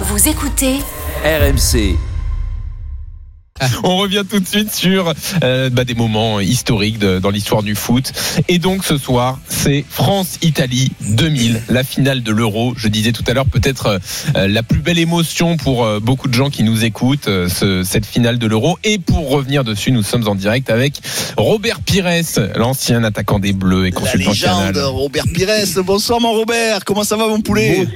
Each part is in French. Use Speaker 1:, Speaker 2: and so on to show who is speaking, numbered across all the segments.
Speaker 1: Vous écoutez
Speaker 2: RMC.
Speaker 3: On revient tout de suite sur euh, bah, des moments historiques de- dans l'histoire du foot. Et donc ce soir, c'est France-Italie 2000, la finale de l'Euro. Je disais tout à l'heure peut-être euh, la plus belle émotion pour euh, beaucoup de gens qui nous écoutent, euh, ce- cette finale de l'Euro. Et pour revenir dessus, nous sommes en direct avec Robert Pires, l'ancien attaquant des Bleus et
Speaker 4: La
Speaker 3: consultant
Speaker 4: légende,
Speaker 3: canal.
Speaker 4: Robert Pires. Bonsoir mon Robert, comment ça va mon poulet?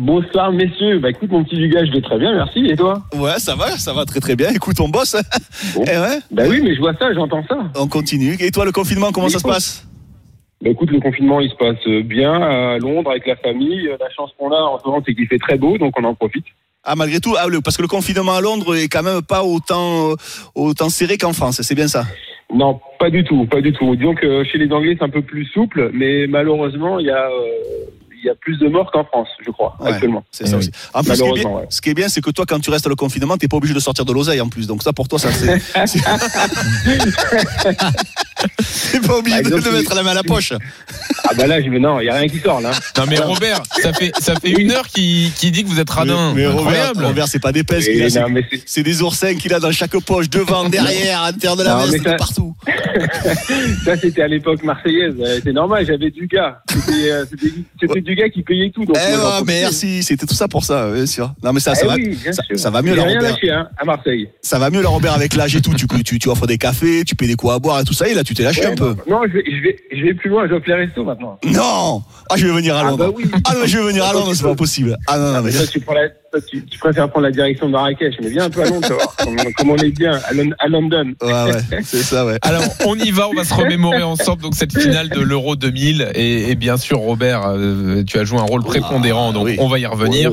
Speaker 5: Bonsoir messieurs, bah écoute mon petit Dugas, je vais très bien, merci, et toi?
Speaker 4: Ouais, ça va, ça va très très bien. Écoute, on bosse.
Speaker 5: Bon.
Speaker 4: Eh ouais,
Speaker 5: Bah oui, mais je vois ça, j'entends ça.
Speaker 4: on continue. Et toi, le confinement, comment ça se passe?
Speaker 5: Bah écoute, le confinement il se passe euh, bien à Londres avec la famille. Euh, La chance qu'on a en ce moment c'est qu'il fait très beau, donc on en profite.
Speaker 4: Ah, malgré tout, ah, parce que le confinement à Londres est quand même pas autant, euh, autant serré qu'en France, c'est bien ça?
Speaker 5: Non, pas du tout, pas du tout. Disons que chez les Anglais c'est un peu plus souple, mais malheureusement il y a, il y a plus de morts qu'en France, je crois,
Speaker 4: Ouais.
Speaker 5: actuellement.
Speaker 4: C'est ça aussi. En plus, ce qui est bien,
Speaker 5: Malheureusement, ouais.
Speaker 4: ce qui est bien, c'est que toi, quand tu restes à le confinement, t'es pas obligé de sortir de l'oseille en plus. Donc ça, pour toi, ça c'est. T'es pas obligé
Speaker 5: exemple,
Speaker 4: de mettre la main à la poche.
Speaker 5: Ah bah là, je vais non, il y a rien qui sort là.
Speaker 3: Non mais Robert, ça fait ça fait une heure qu'il dit que vous êtes radin.
Speaker 4: mais Robert,
Speaker 3: Incroyable.
Speaker 4: Robert, c'est pas des pèses qu'il
Speaker 5: Et
Speaker 4: a, c'est-
Speaker 5: mais
Speaker 4: des oursins qu'il a dans chaque poche, devant, derrière, à l'intérieur de la
Speaker 5: Non, mais
Speaker 4: veste,
Speaker 5: ça-
Speaker 4: partout.
Speaker 5: ça c'était à l'époque marseillaise. Euh, C'est normal, j'avais du gars. C'était euh, c'était- c'était du gars qui payait tout. Donc
Speaker 4: Eh ouais,
Speaker 5: profitais.
Speaker 4: merci, c'était tout ça pour ça, bien sûr. Non mais ça, ça,
Speaker 5: Eh
Speaker 4: va,
Speaker 5: oui,
Speaker 4: ça, ça va mieux
Speaker 5: rien
Speaker 4: Robert.
Speaker 5: lâché hein, à Marseille.
Speaker 4: Ça va mieux là, Robert, avec l'âge et tout. Tu, tu, tu offres des cafés, tu payes des coups à boire et tout ça. Et là, tu t'es lâché un peu.
Speaker 5: Non, je vais, je vais, je vais plus loin. Les restos maintenant.
Speaker 4: Non Ah, je vais venir à
Speaker 5: Ah
Speaker 4: Londres.
Speaker 5: bah oui.
Speaker 4: Ah non, je vais venir à Londres, c'est pas possible. Ah non, non, mais
Speaker 5: Toi, tu, prends la, toi, tu, tu préfères prendre la direction de Marrakech, mais viens un peu à Londres, tu vas voir comment, comment on est bien à, Lon- à London.
Speaker 4: Ouais, ouais, c'est ça, ouais.
Speaker 3: Alors, on y va, on va se remémorer ensemble donc cette finale de l'Euro 2000 et, et bien sûr Robert, euh, tu as joué un rôle prépondérant donc
Speaker 4: oui.
Speaker 3: on va y revenir.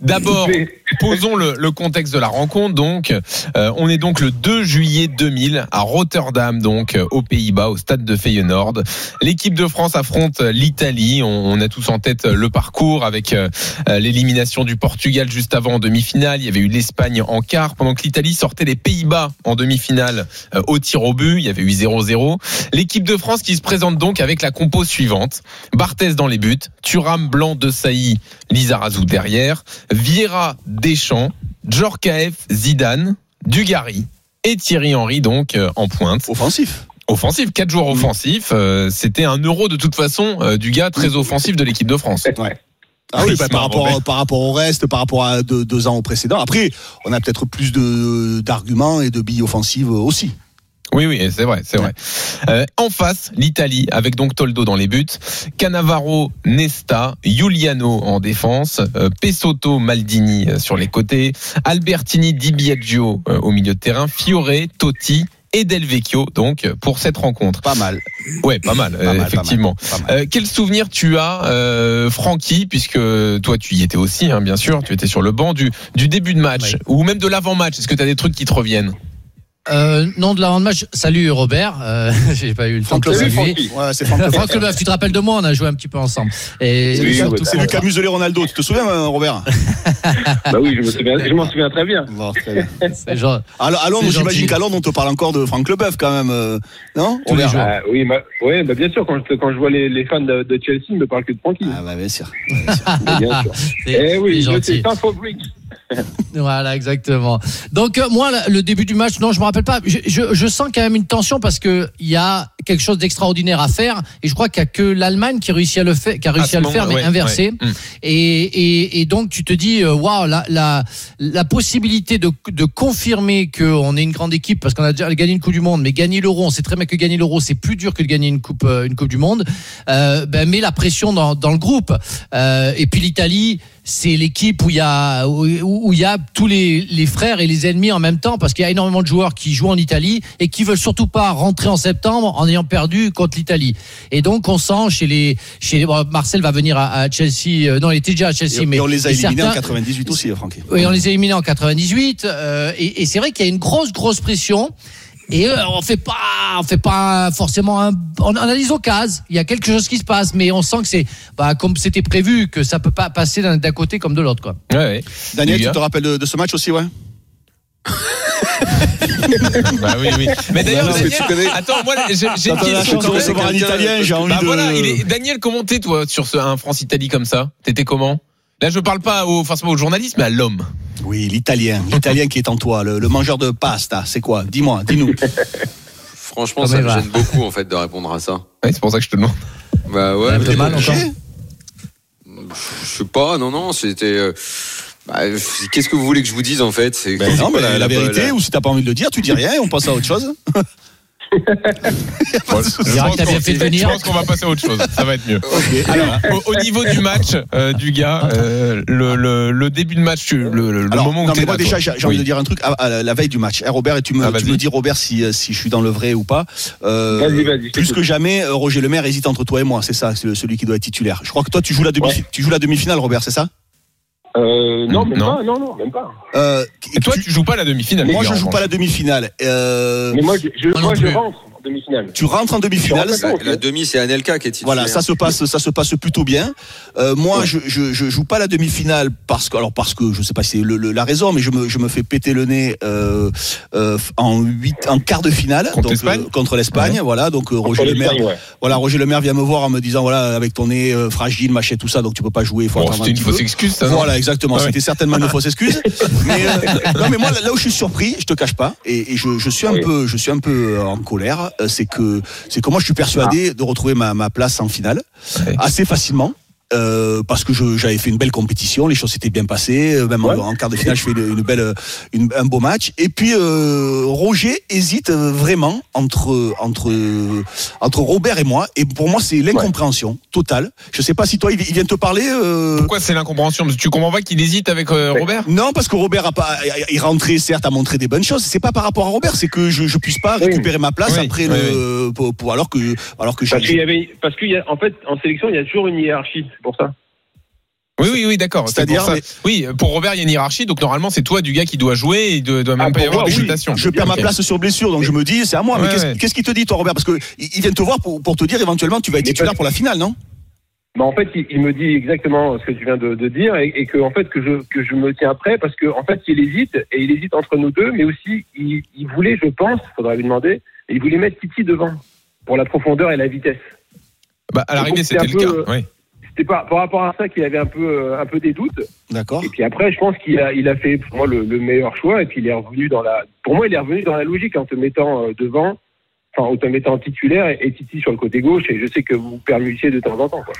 Speaker 3: D'abord, posons le, le contexte de la rencontre donc euh, on est donc le 2 juillet 2000 à Rotterdam donc euh, aux Pays-Bas au stade de Feyenoord. L'équipe de France affronte l'Italie, on, on a tous en tête le parcours avec euh, l'élimination du Portugal juste avant en demi-finale, il y avait eu l'Espagne en quart pendant que l'Italie sortait les Pays-Bas en demi-finale euh, au tir au but, il y avait eu 0-0. L'équipe de France qui se présente donc avec la compo suivante. Barthez dans les buts, Thuram, Blanc, De Sailly, Lizarazu derrière, Vieira, Deschamps, Djorkaeff, Zidane, Dugarry et Thierry Henry donc euh, en pointe.
Speaker 4: Offensif.
Speaker 3: Offensif, quatre joueurs offensifs, euh, c'était un euro de toute façon euh, du gars très offensif de l'équipe de France.
Speaker 4: Ah oui, bah, par, rapport,
Speaker 3: Robert.
Speaker 4: par rapport au reste, par rapport à deux, deux ans au précédent. Après, on a peut-être plus de d'arguments et de billes offensives aussi.
Speaker 3: Oui, oui, c'est vrai, c'est vrai. Euh, en face, l'Italie, avec donc Toldo dans les buts, Cannavaro, Nesta, Giuliano en défense, euh, Pesotto, Maldini euh, sur les côtés, Albertini, Di Biagio euh, au milieu de terrain, Fiore, Totti et Del Vecchio, donc, euh, pour cette rencontre.
Speaker 4: Pas mal.
Speaker 3: Ouais, pas mal,
Speaker 4: Pas
Speaker 3: euh,
Speaker 4: mal,
Speaker 3: effectivement.
Speaker 4: Pas mal.
Speaker 3: Euh, quel souvenir tu as, euh, Francky, puisque toi tu y étais aussi, hein, bien sûr, tu étais sur le banc du, du début de match, ou même de l'avant-match. Est-ce que tu as des trucs qui te reviennent?
Speaker 6: Euh, non, de l'avant-match. Salut Robert. Euh, J'ai pas eu le temps
Speaker 4: Franck
Speaker 6: de saluer.
Speaker 5: Francky.
Speaker 4: Ouais, c'est Franck
Speaker 6: Franck Leboeuf, tu te rappelles de moi On a joué un petit peu ensemble. Et
Speaker 5: Oui, ouais,
Speaker 4: C'est a muselé Ronaldo. Tu te souviens, hein, Robert?
Speaker 5: Bah oui, je me souviens, je m'en souviens très bien.
Speaker 4: Bon, très bien.
Speaker 6: genre-
Speaker 4: À, à Londres, j'imagine qu'à Londres, on te parle encore de Franck Leboeuf quand même. euh, non?
Speaker 6: Tous les
Speaker 4: Robert
Speaker 6: jours.
Speaker 5: Ah, oui, bah, ouais, bah, bien sûr, quand je, quand je vois les, les fans de, de Chelsea, ils me parlent que de Francky.
Speaker 4: Ah bah bien sûr.
Speaker 5: Bah, bien sûr. Eh oui,
Speaker 6: c'est
Speaker 5: je
Speaker 6: gentil.
Speaker 5: sais, Infobricks.
Speaker 6: Voilà, exactement. Donc euh, moi, le début du match, non, je me rappelle pas. Je, je, je sens quand même une tension parce que il y a quelque chose d'extraordinaire à faire et je crois qu'il y a que l'Allemagne qui réussit à le faire, qui a réussi à, le faire, mais
Speaker 3: ouais,
Speaker 6: inversé.
Speaker 3: ouais. Mm.
Speaker 6: Et, et, et donc tu te dis, euh, waouh, la, la, la possibilité de, de confirmer qu'on est une grande équipe parce qu'on a déjà gagné une Coupe du Monde, mais gagner l'Euro, on sait très bien que gagner l'Euro c'est plus dur que de gagner une Coupe, euh, une coupe du Monde. Euh, ben, met la pression dans, dans le groupe. Euh, et puis l'Italie c'est l'équipe où il y a où, où il y a tous les, les frères et les ennemis en même temps parce qu'il y a énormément de joueurs qui jouent en Italie et qui veulent surtout pas rentrer en septembre en ayant perdu contre l'Italie. Et donc on sent chez les chez les, bon, Marcel va venir à, à Chelsea euh, non il était déjà à Chelsea
Speaker 4: Et,
Speaker 6: mais
Speaker 4: et on les a éliminés en
Speaker 6: certains-
Speaker 4: 98 aussi, Francky.
Speaker 6: oui, on les a éliminés en 98 euh, et, et c'est vrai qu'il y a une grosse grosse pression. Et euh, on fait pas, on fait pas forcément un, on analyse au cas. Il y a quelque chose qui se passe, mais on sent que c'est, bah, comme c'était prévu, que ça peut pas passer d'un côté comme de l'autre, quoi.
Speaker 3: Ouais, ouais.
Speaker 4: Daniel, tu te rappelles de, de ce match aussi, ouais?
Speaker 3: Bah oui, oui. Mais d'ailleurs,
Speaker 4: Bah
Speaker 3: Daniel,
Speaker 4: connais-
Speaker 3: attends, moi, j'ai j'ai une question.
Speaker 4: de recevoir un Italien, j'ai envie
Speaker 3: Bah
Speaker 4: de.
Speaker 3: voilà, il est... Daniel, comment t'es, toi, sur ce, un France-Italie comme ça? T'étais comment? Là, je parle pas au, forcément au journaliste, mais à l'homme.
Speaker 4: Oui, l'italien, l'italien qui est en toi, le, le mangeur de pasta, c'est quoi? Dis-moi, dis-nous.
Speaker 2: Franchement, ça me
Speaker 6: va
Speaker 2: gêne beaucoup en fait de répondre à ça.
Speaker 3: Ouais, c'est pour ça que je te demande.
Speaker 2: Bah ouais. Mais
Speaker 6: mal encore.
Speaker 2: Je sais pas, non, non, c'était. euh, bah, Qu'est-ce que vous voulez que je vous dise en fait?
Speaker 4: Ben non, mais la, vérité,
Speaker 2: la-
Speaker 4: ou si t'as pas envie de le dire, tu dis rien et on passe à autre chose.
Speaker 3: Je pense qu'on-
Speaker 6: fait de venir.
Speaker 3: Je pense qu'on va passer à autre chose. Ça va être mieux. Alors, au, au niveau du match, euh, du gars, euh, le, le, le début de match, le, le,
Speaker 4: Alors,
Speaker 3: moment où
Speaker 4: non, mais moi
Speaker 3: là,
Speaker 4: déjà, j'ai envie
Speaker 3: Oui.
Speaker 4: de dire un truc à, à la veille du match. Eh, Robert, et tu me,
Speaker 3: Ah,
Speaker 4: tu me dis Robert si, euh, si je suis dans le vrai ou pas. Euh,
Speaker 5: Vas-y, vas-y, je
Speaker 4: plus que jamais, Roger Lemaire hésite entre toi et moi. C'est ça, c'est celui qui doit être titulaire. Je crois que toi, tu joues la demi,
Speaker 5: Ouais.
Speaker 4: tu joues la demi-finale, Robert, c'est ça?
Speaker 5: Euh, non, même
Speaker 3: Non.
Speaker 5: pas, non, non, même pas.
Speaker 4: euh,
Speaker 3: Et toi, tu joues pas la demi-finale.
Speaker 4: Moi, je joue pas la demi-finale. Euh,
Speaker 5: Mais moi, je, je-
Speaker 6: Moi
Speaker 5: je rentre en demi-finale.
Speaker 4: tu rentres en demi-finale.
Speaker 2: La, la demi, c'est Anelka qui est titulaire.
Speaker 4: Voilà, ça se passe, ça se passe plutôt bien. Euh, moi,
Speaker 5: Ouais.
Speaker 4: je, je, je joue pas la demi-finale parce que, alors parce que je sais pas si c'est le- le- la raison, mais je me, je me fais péter le nez euh, euh, en huit, en quart de finale
Speaker 3: Contre
Speaker 4: donc,
Speaker 3: l'Espagne
Speaker 4: euh, contre l'Espagne. Voilà, donc euh, Roger
Speaker 5: l'Espagne, ouais.
Speaker 4: voilà, Roger Lemaire vient me voir en me disant voilà, avec ton nez euh, fragile, machin, tout ça, donc tu peux pas jouer.
Speaker 3: Bon, c'était
Speaker 4: un
Speaker 3: une fausse excuse, ça. non
Speaker 4: Voilà, exactement.
Speaker 3: Ah ouais.
Speaker 4: C'était certainement une fausse excuse. Mais euh, non, mais moi, là où je suis surpris, je te cache pas, et, et je, je suis un
Speaker 5: Oui.
Speaker 4: peu, je suis un peu en colère, c'est que, c'est que moi, je suis persuadé de retrouver ma, ma place en finale
Speaker 3: Ouais.
Speaker 4: assez facilement. Euh, parce que j'avais fait une belle compétition, les choses s'étaient bien passées, euh, même en-
Speaker 5: Ouais.
Speaker 4: en, quart de finale, je fais une, une belle, une- un beau match. Et puis euh, Roger hésite euh, vraiment entre entre entre Robert et moi. Et pour moi, c'est l'incompréhension totale. Je sais pas si toi, il, il vient te parler. euh,
Speaker 3: Pourquoi c'est l'incompréhension? Tu comprends pas qu'il hésite avec euh, Robert?
Speaker 4: non, parce que Robert a pas, il rentrait certes à montrer des bonnes choses. C'est pas par rapport à Robert, c'est que je, je puisse pas
Speaker 5: Oui.
Speaker 4: récupérer ma place
Speaker 3: Oui,
Speaker 4: après
Speaker 3: oui,
Speaker 4: le, pour, pour- alors que, alors que
Speaker 5: Parce qu'il y avait, parce qu'il y a, en fait, en sélection, il y a toujours une hiérarchie, c'est pour ça.
Speaker 3: Oui, oui, oui, d'accord. c'est
Speaker 4: C'est-à-dire, mais-
Speaker 3: Oui, pour Robert, il y a une hiérarchie, donc normalement, c'est toi du gars qui doit jouer et il doit, doit même
Speaker 5: Ah,
Speaker 3: pas y avoir
Speaker 5: oui.
Speaker 4: je perds ma place sur blessure, donc je me dis c'est à moi. mais qu'est-ce
Speaker 3: ouais.
Speaker 4: qu'est-ce qu'il te dit toi, Robert? Parce que il il vient te voir pour, pour te dire éventuellement tu vas être
Speaker 5: Mais
Speaker 4: titulaire pour la finale, non?
Speaker 5: Mais en fait, il, il me dit exactement ce que tu viens de, de dire et, et que en fait que je que je me tiens prêt parce que en fait il hésite et il hésite entre nous deux, mais aussi il, il voulait, je pense, faudra lui demander, il voulait mettre Titi devant pour la profondeur et la vitesse.
Speaker 3: Bah, à l'arrivée, c'était le cas. oui.
Speaker 5: C'était pas par rapport à ça qu'il avait un peu euh, un peu des doutes.
Speaker 4: D'accord.
Speaker 5: Et puis après, je pense qu'il a il a fait pour moi le, le meilleur choix et puis il est revenu dans la pour moi il est revenu dans la logique en te mettant euh, devant. Enfin, en te mettant titulaire et, et Titi sur le côté gauche, et je sais que vous permutiez de temps en temps. Quoi.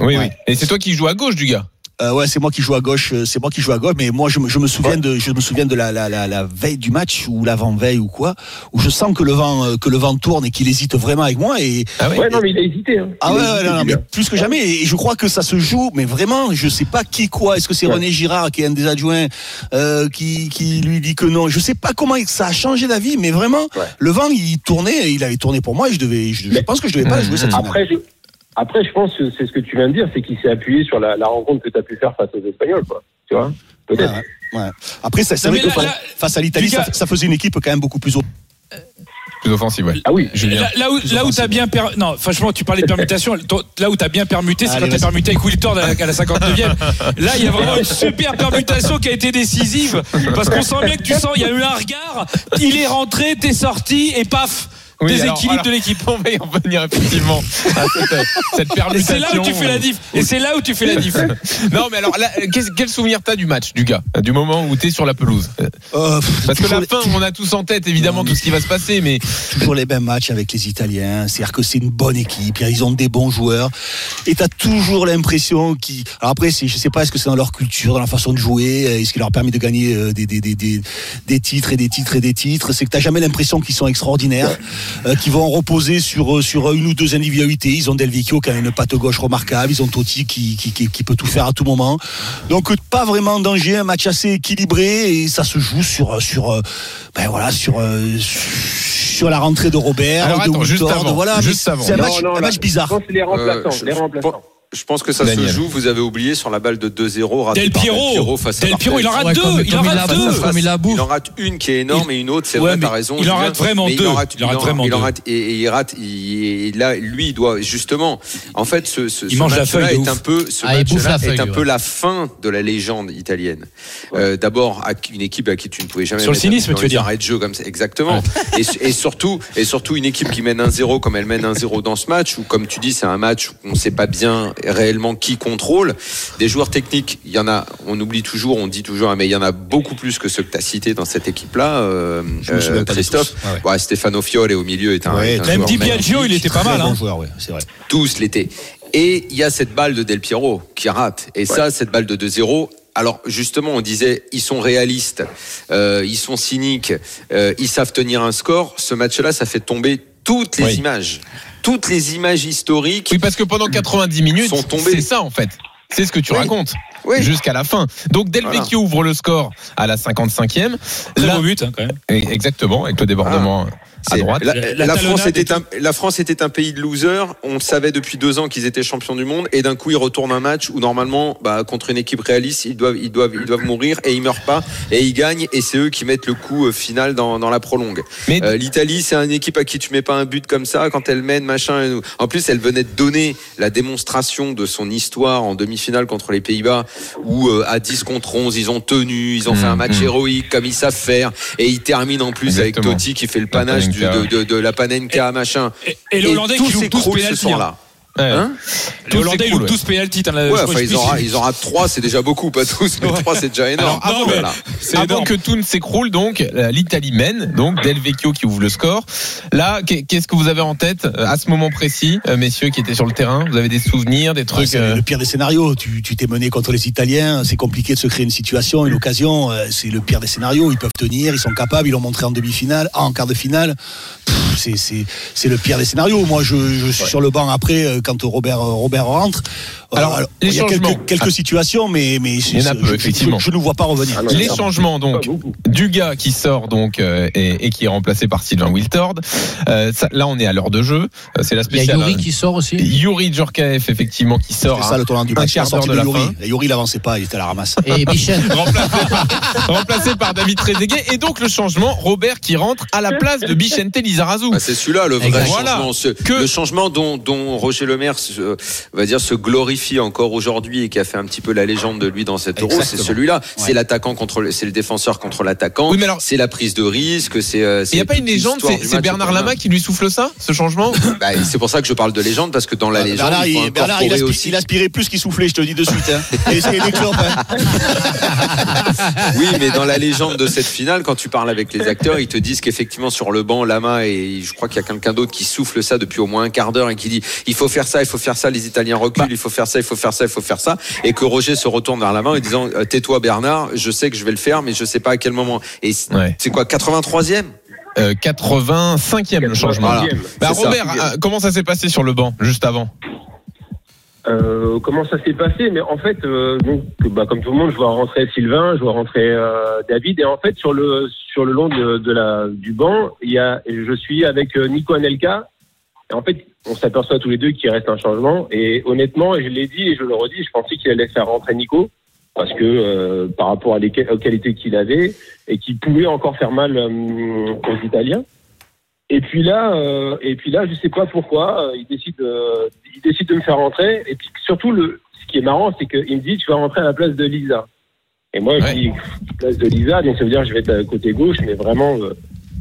Speaker 3: Oui,
Speaker 4: Ouais.
Speaker 3: oui. Et c'est toi qui joues à gauche du gars.
Speaker 4: Euh, ouais, c'est moi qui joue à gauche. euh, C'est moi qui joue à gauche. Mais moi, je me, je me souviens de, je me souviens de la, la, la, la veille du match ou l'avant-veille ou quoi, où je sens que le vent, euh, que le vent tourne et qu'il hésite vraiment avec moi. Et
Speaker 3: Ah oui.
Speaker 5: Ouais, non, mais il a hésité. Hein.
Speaker 4: ah ouais,
Speaker 5: hésité,
Speaker 4: non, non, mais plus que jamais. Et je crois que ça se joue. Mais vraiment, je sais pas qui quoi. Est-ce que c'est
Speaker 5: Ouais.
Speaker 4: René Girard qui est un des adjoints euh, qui, qui lui dit que non. Je sais pas comment ça a changé la vie. Mais vraiment,
Speaker 5: Ouais.
Speaker 4: le vent, il tournait. Il avait tourné pour moi. Et je devais, je, je pense que je devais pas
Speaker 3: Mmh,
Speaker 4: jouer cette finale.
Speaker 5: Après, je, après, je pense que c'est ce que tu viens de dire, c'est qu'il s'est appuyé sur la, la rencontre que tu as pu faire face aux Espagnols, quoi. Tu vois? Peut-être.
Speaker 4: Ouais, ouais. Après, ça- c'est vrai que
Speaker 7: là-
Speaker 4: fa-
Speaker 7: là-
Speaker 4: face à l'Italie, ça, ça faisait une équipe quand même beaucoup plus
Speaker 3: offensif, ouais.
Speaker 5: Ah oui.
Speaker 3: Julien.
Speaker 7: Là, là où, là où t'as bien per... non franchement tu parlais de permutation là où t'as bien permuté c'est quand t'as permuté avec Will Thorne à la, à la 59e là il y a vraiment une super permutation qui a été décisive parce qu'on sent bien que tu sens il y a eu un regard il est rentré t'es sorti et paf
Speaker 3: Oui,
Speaker 7: déséquilibre
Speaker 3: alors,
Speaker 7: de l'équipe
Speaker 3: On va y revenir effectivement à cette, cette
Speaker 7: et
Speaker 3: permutation.
Speaker 7: c'est là où tu fais la diff et c'est là où tu fais la diff
Speaker 3: Non, mais alors, là, quel souvenir t'as du match, du gars, du moment où t'es sur la pelouse?
Speaker 4: Euh, pff,
Speaker 3: Parce que la
Speaker 4: les-
Speaker 3: fin, on a tous en tête évidemment tout ce qui va se passer, mais
Speaker 4: toujours les mêmes matchs avec les Italiens. C'est-à-dire que c'est une bonne équipe. Ils ont des bons joueurs. Et t'as toujours l'impression qu'ils. Alors après, je sais pas, est-ce que c'est dans leur culture, dans la façon de jouer, euh, est-ce qui leur permet de gagner euh, des, des, des, des, des titres et des titres et des titres. C'est que t'as jamais l'impression qu'ils sont extraordinaires. Euh, qui vont reposer sur, euh, sur une ou deux individualités. Ils ont Del Vecchio qui a une patte gauche remarquable. Ils ont Totti qui, qui, qui, qui peut tout faire à tout moment. Donc pas vraiment en danger, un match assez équilibré et ça se joue sur, sur, euh, ben voilà, sur, sur la rentrée de Robert,
Speaker 3: Alors,
Speaker 4: de
Speaker 3: attends, juste
Speaker 4: voilà.
Speaker 3: juste avant.
Speaker 4: C'est un
Speaker 5: Non,
Speaker 4: match,
Speaker 5: non,
Speaker 4: un
Speaker 5: là,
Speaker 4: match bizarre.
Speaker 5: Je pense que les remplaçants.
Speaker 2: je-
Speaker 5: les remplaçants.
Speaker 2: Je pense que ça
Speaker 3: Daniel.
Speaker 2: se joue. Vous avez oublié sur la balle de 2-0 ratée
Speaker 7: Del Piero.
Speaker 2: face à
Speaker 7: Del Piero, il en rate deux. Il en rate deux.
Speaker 6: comme il
Speaker 2: en rate une qui est énorme et une autre, c'est
Speaker 7: Ouais,
Speaker 2: vrai, t'as raison.
Speaker 7: il en rate vraiment
Speaker 2: il
Speaker 7: deux.
Speaker 2: en rate,
Speaker 7: Il en rate vraiment
Speaker 2: il en
Speaker 7: deux.
Speaker 2: rate- et, et il rate. Il, et là, lui, il doit justement. En fait, ce, ce,
Speaker 7: Il
Speaker 2: ce
Speaker 7: mange la
Speaker 2: match-là
Speaker 7: feuille de
Speaker 2: est un peu, ce
Speaker 6: Ah, feuille,
Speaker 2: est un
Speaker 6: ouais.
Speaker 2: peu la fin de la légende italienne. Euh, D'abord, une équipe à qui tu ne pouvais jamais
Speaker 7: Sur le cynisme, tu veux dire.
Speaker 2: arrêts de jeu comme ça. Exactement. Et, surtout, et surtout une équipe qui mène 1-0 comme elle mène 1-0 dans ce match, où comme tu dis, c'est un match où on ne sait pas bien réellement qui contrôle. Des joueurs techniques, il y en a, on oublie toujours, on dit toujours, mais il y en a beaucoup plus que ceux que tu as cités dans cette équipe-là, euh,
Speaker 4: Je me souviens
Speaker 2: euh, Christophe.
Speaker 4: tous. Ah ouais.
Speaker 2: Ouais, Stefano Fiole au milieu est un,
Speaker 4: Ouais,
Speaker 2: est un
Speaker 7: Même
Speaker 2: joueur
Speaker 7: Di Biagio, il était pas mal.
Speaker 4: bon
Speaker 7: hein.
Speaker 4: joueur, ouais, c'est vrai.
Speaker 2: tous l'été. Et il y a cette balle de Del Piero qui rate. Et ça, cette balle de 2-0. Alors justement, on disait, ils sont réalistes, euh, ils sont cyniques, euh, ils savent tenir un score. Ce match-là, ça fait tomber toutes les
Speaker 3: Oui.
Speaker 2: images, toutes les images historiques.
Speaker 3: Oui, parce que pendant 90 minutes,
Speaker 2: Sont tombés.
Speaker 3: c'est ça en fait. C'est ce que tu
Speaker 2: Oui.
Speaker 3: racontes.
Speaker 2: Oui.
Speaker 3: Jusqu'à la fin. Donc Del
Speaker 2: Voilà.
Speaker 3: Vecchio ouvre le score à la 55e.
Speaker 7: Très
Speaker 3: Là-
Speaker 7: beau but, hein, quand même.
Speaker 3: Exactement, avec le débordement à
Speaker 2: C'est-
Speaker 3: droite.
Speaker 2: La,
Speaker 7: La-
Speaker 2: la
Speaker 7: la
Speaker 2: France était un, la France était un pays de losers. On le savait depuis deux ans qu'ils étaient champions du monde. Et d'un coup, ils retournent un match où normalement, bah, contre une équipe réaliste, ils doivent, ils doivent, ils doivent mourir et ils meurent pas et ils gagnent. Et c'est eux qui mettent le coup euh, final dans, dans la prolongue.
Speaker 3: Mais
Speaker 2: Euh, L'Italie, c'est une équipe à qui tu mets pas un but comme ça quand elle mène machin. En plus, elle venait de donner la démonstration de son histoire en demi-finale contre les Pays-Bas, où euh, à 10 contre 11, ils ont tenu, ils ont fait un match
Speaker 3: Mhm.
Speaker 2: héroïque comme ils savent faire, et ils terminent en plus
Speaker 3: Exactement.
Speaker 2: avec Totti qui fait le panache du- de, de- de la Panenka machin.
Speaker 7: Et, et les Hollandais
Speaker 2: tout
Speaker 7: qui tous
Speaker 2: s'écroule ce
Speaker 7: pénalty.
Speaker 2: soir-là.
Speaker 3: Ouais.
Speaker 2: Hein
Speaker 7: Les Hollandais ils jouent tous pénalty. as-
Speaker 2: Ouais, enfin, ils, en, ils en ratent 3, c'est déjà beaucoup, pas tous, mais 3 c'est déjà énorme.
Speaker 3: Alors, avant,
Speaker 7: mais-
Speaker 2: Voilà.
Speaker 7: C'est
Speaker 3: Avant
Speaker 7: énorme.
Speaker 3: que tout ne s'écroule, donc l'Italie mène, donc Del Vecchio qui ouvre le score. Là, qu'est- qu'est-ce que vous avez en tête euh, à ce moment précis, euh, messieurs qui étaient sur le terrain? Vous avez des souvenirs, des
Speaker 4: Ouais,
Speaker 3: trucs
Speaker 4: c'est
Speaker 3: euh,
Speaker 4: le pire des scénarios. Tu tu t'es mené contre les Italiens, c'est compliqué de se créer une situation, une occasion. C'est le pire des scénarios. Ils peuvent tenir, ils sont capables, ils l'ont montré en demi-finale, en quart de finale. C'est le pire des scénarios. Moi, je, je suis sur le banc après quand Robert Robert rentre. Euh,
Speaker 3: Alors, les
Speaker 4: il y a
Speaker 3: changements.
Speaker 4: quelques, quelques situations, mais mais
Speaker 3: Il y en a
Speaker 4: je-
Speaker 3: peu,
Speaker 4: je-
Speaker 3: effectivement.
Speaker 4: Je, ne vois pas revenir.
Speaker 5: Ah non,
Speaker 3: Les
Speaker 5: ça-
Speaker 3: changements donc du gars qui sort donc euh, et, et qui est remplacé par Sylvain Wiltord. Euh, ça- là, on est à l'heure de jeu. Euh, C'est la
Speaker 6: Il y a
Speaker 3: spéciale.
Speaker 6: Yuri qui sort aussi.
Speaker 3: Yuri Djorkaeff effectivement qui sort.
Speaker 4: C'est ça
Speaker 3: hein,
Speaker 4: le tournant du
Speaker 3: un
Speaker 4: match.
Speaker 3: quart d'heure de la
Speaker 4: Yuri.
Speaker 3: fin.
Speaker 4: Et Yuri, il avançait pas, il était à la ramasse.
Speaker 6: Et Bichette.
Speaker 3: remplacé, par, remplacé par David Trezeguet et donc le changement Robert qui rentre à la place de Bichente Lizarazu.
Speaker 2: Bah, c'est celui-là le vrai changement.
Speaker 3: Voilà.
Speaker 2: Ce-
Speaker 3: Que-
Speaker 2: Le changement dont, dont Roger Lemaire se, va dire, se glorifie encore aujourd'hui et qui a fait un petit peu la légende de lui dans cet euro, c'est celui-là.
Speaker 4: Ouais.
Speaker 2: C'est l'attaquant contre le, c'est le défenseur contre l'attaquant.
Speaker 3: Oui, mais alors-
Speaker 2: c'est la prise de risque. C'est. euh,
Speaker 3: Il n'y a pas une légende, c'est Bernard Lama qui lui souffle ça, ce changement
Speaker 2: Bah, c'est pour ça que je parle de légende parce que dans la légende,
Speaker 4: Bernard,
Speaker 2: il
Speaker 4: Bernard,
Speaker 2: aussi.
Speaker 4: aspirait plus qu'il soufflait, je te le dis de suite. Hein. Et. Hein.
Speaker 2: Oui, mais dans la légende de cette finale, quand tu parles avec les acteurs, ils te disent qu'effectivement sur le banc, Lama et je crois qu'il y a quelqu'un d'autre qui souffle ça depuis au moins un quart d'heure et qui dit il faut faire ça, il faut faire ça, les Italiens reculent, il faut faire ça, il faut faire ça, il faut faire ça, et que Roger se retourne vers Lama en disant euh, tais-toi Bernard, je sais que je vais le faire, mais je sais pas à quel moment. Et c'est
Speaker 3: Ouais.
Speaker 2: c'est quoi 83e
Speaker 3: Euh, 85e le changement.
Speaker 2: Voilà.
Speaker 3: Bah,
Speaker 2: ça.
Speaker 3: Robert, euh, comment ça s'est passé sur le banc juste avant?
Speaker 5: Euh, comment ça s'est passé? Mais en fait, euh, donc, bah, comme tout le monde, je vois rentrer Sylvain, je vois rentrer euh, David, et en fait, sur le sur le long de, de la du banc, il y a, je suis avec euh, Nico Anelka. Et en fait, on s'aperçoit tous les deux qu'il reste un changement. Et honnêtement, je l'ai dit et je le redis, je pensais qu'il allait faire rentrer Nico parce que euh, par rapport à les, aux qualités qu'il avait et qu'il pouvait encore faire mal euh, aux Italiens. Et puis là, euh, et puis là, je sais pas pourquoi, euh, il décide, il décide de me faire rentrer. Et puis surtout, le, ce qui est marrant, c'est qu'il me dit, tu vas rentrer à la place de Lisa. Et moi,
Speaker 3: Ouais.
Speaker 5: je dis, place de Lisa, donc ça veut dire que je vais être à côté gauche, mais vraiment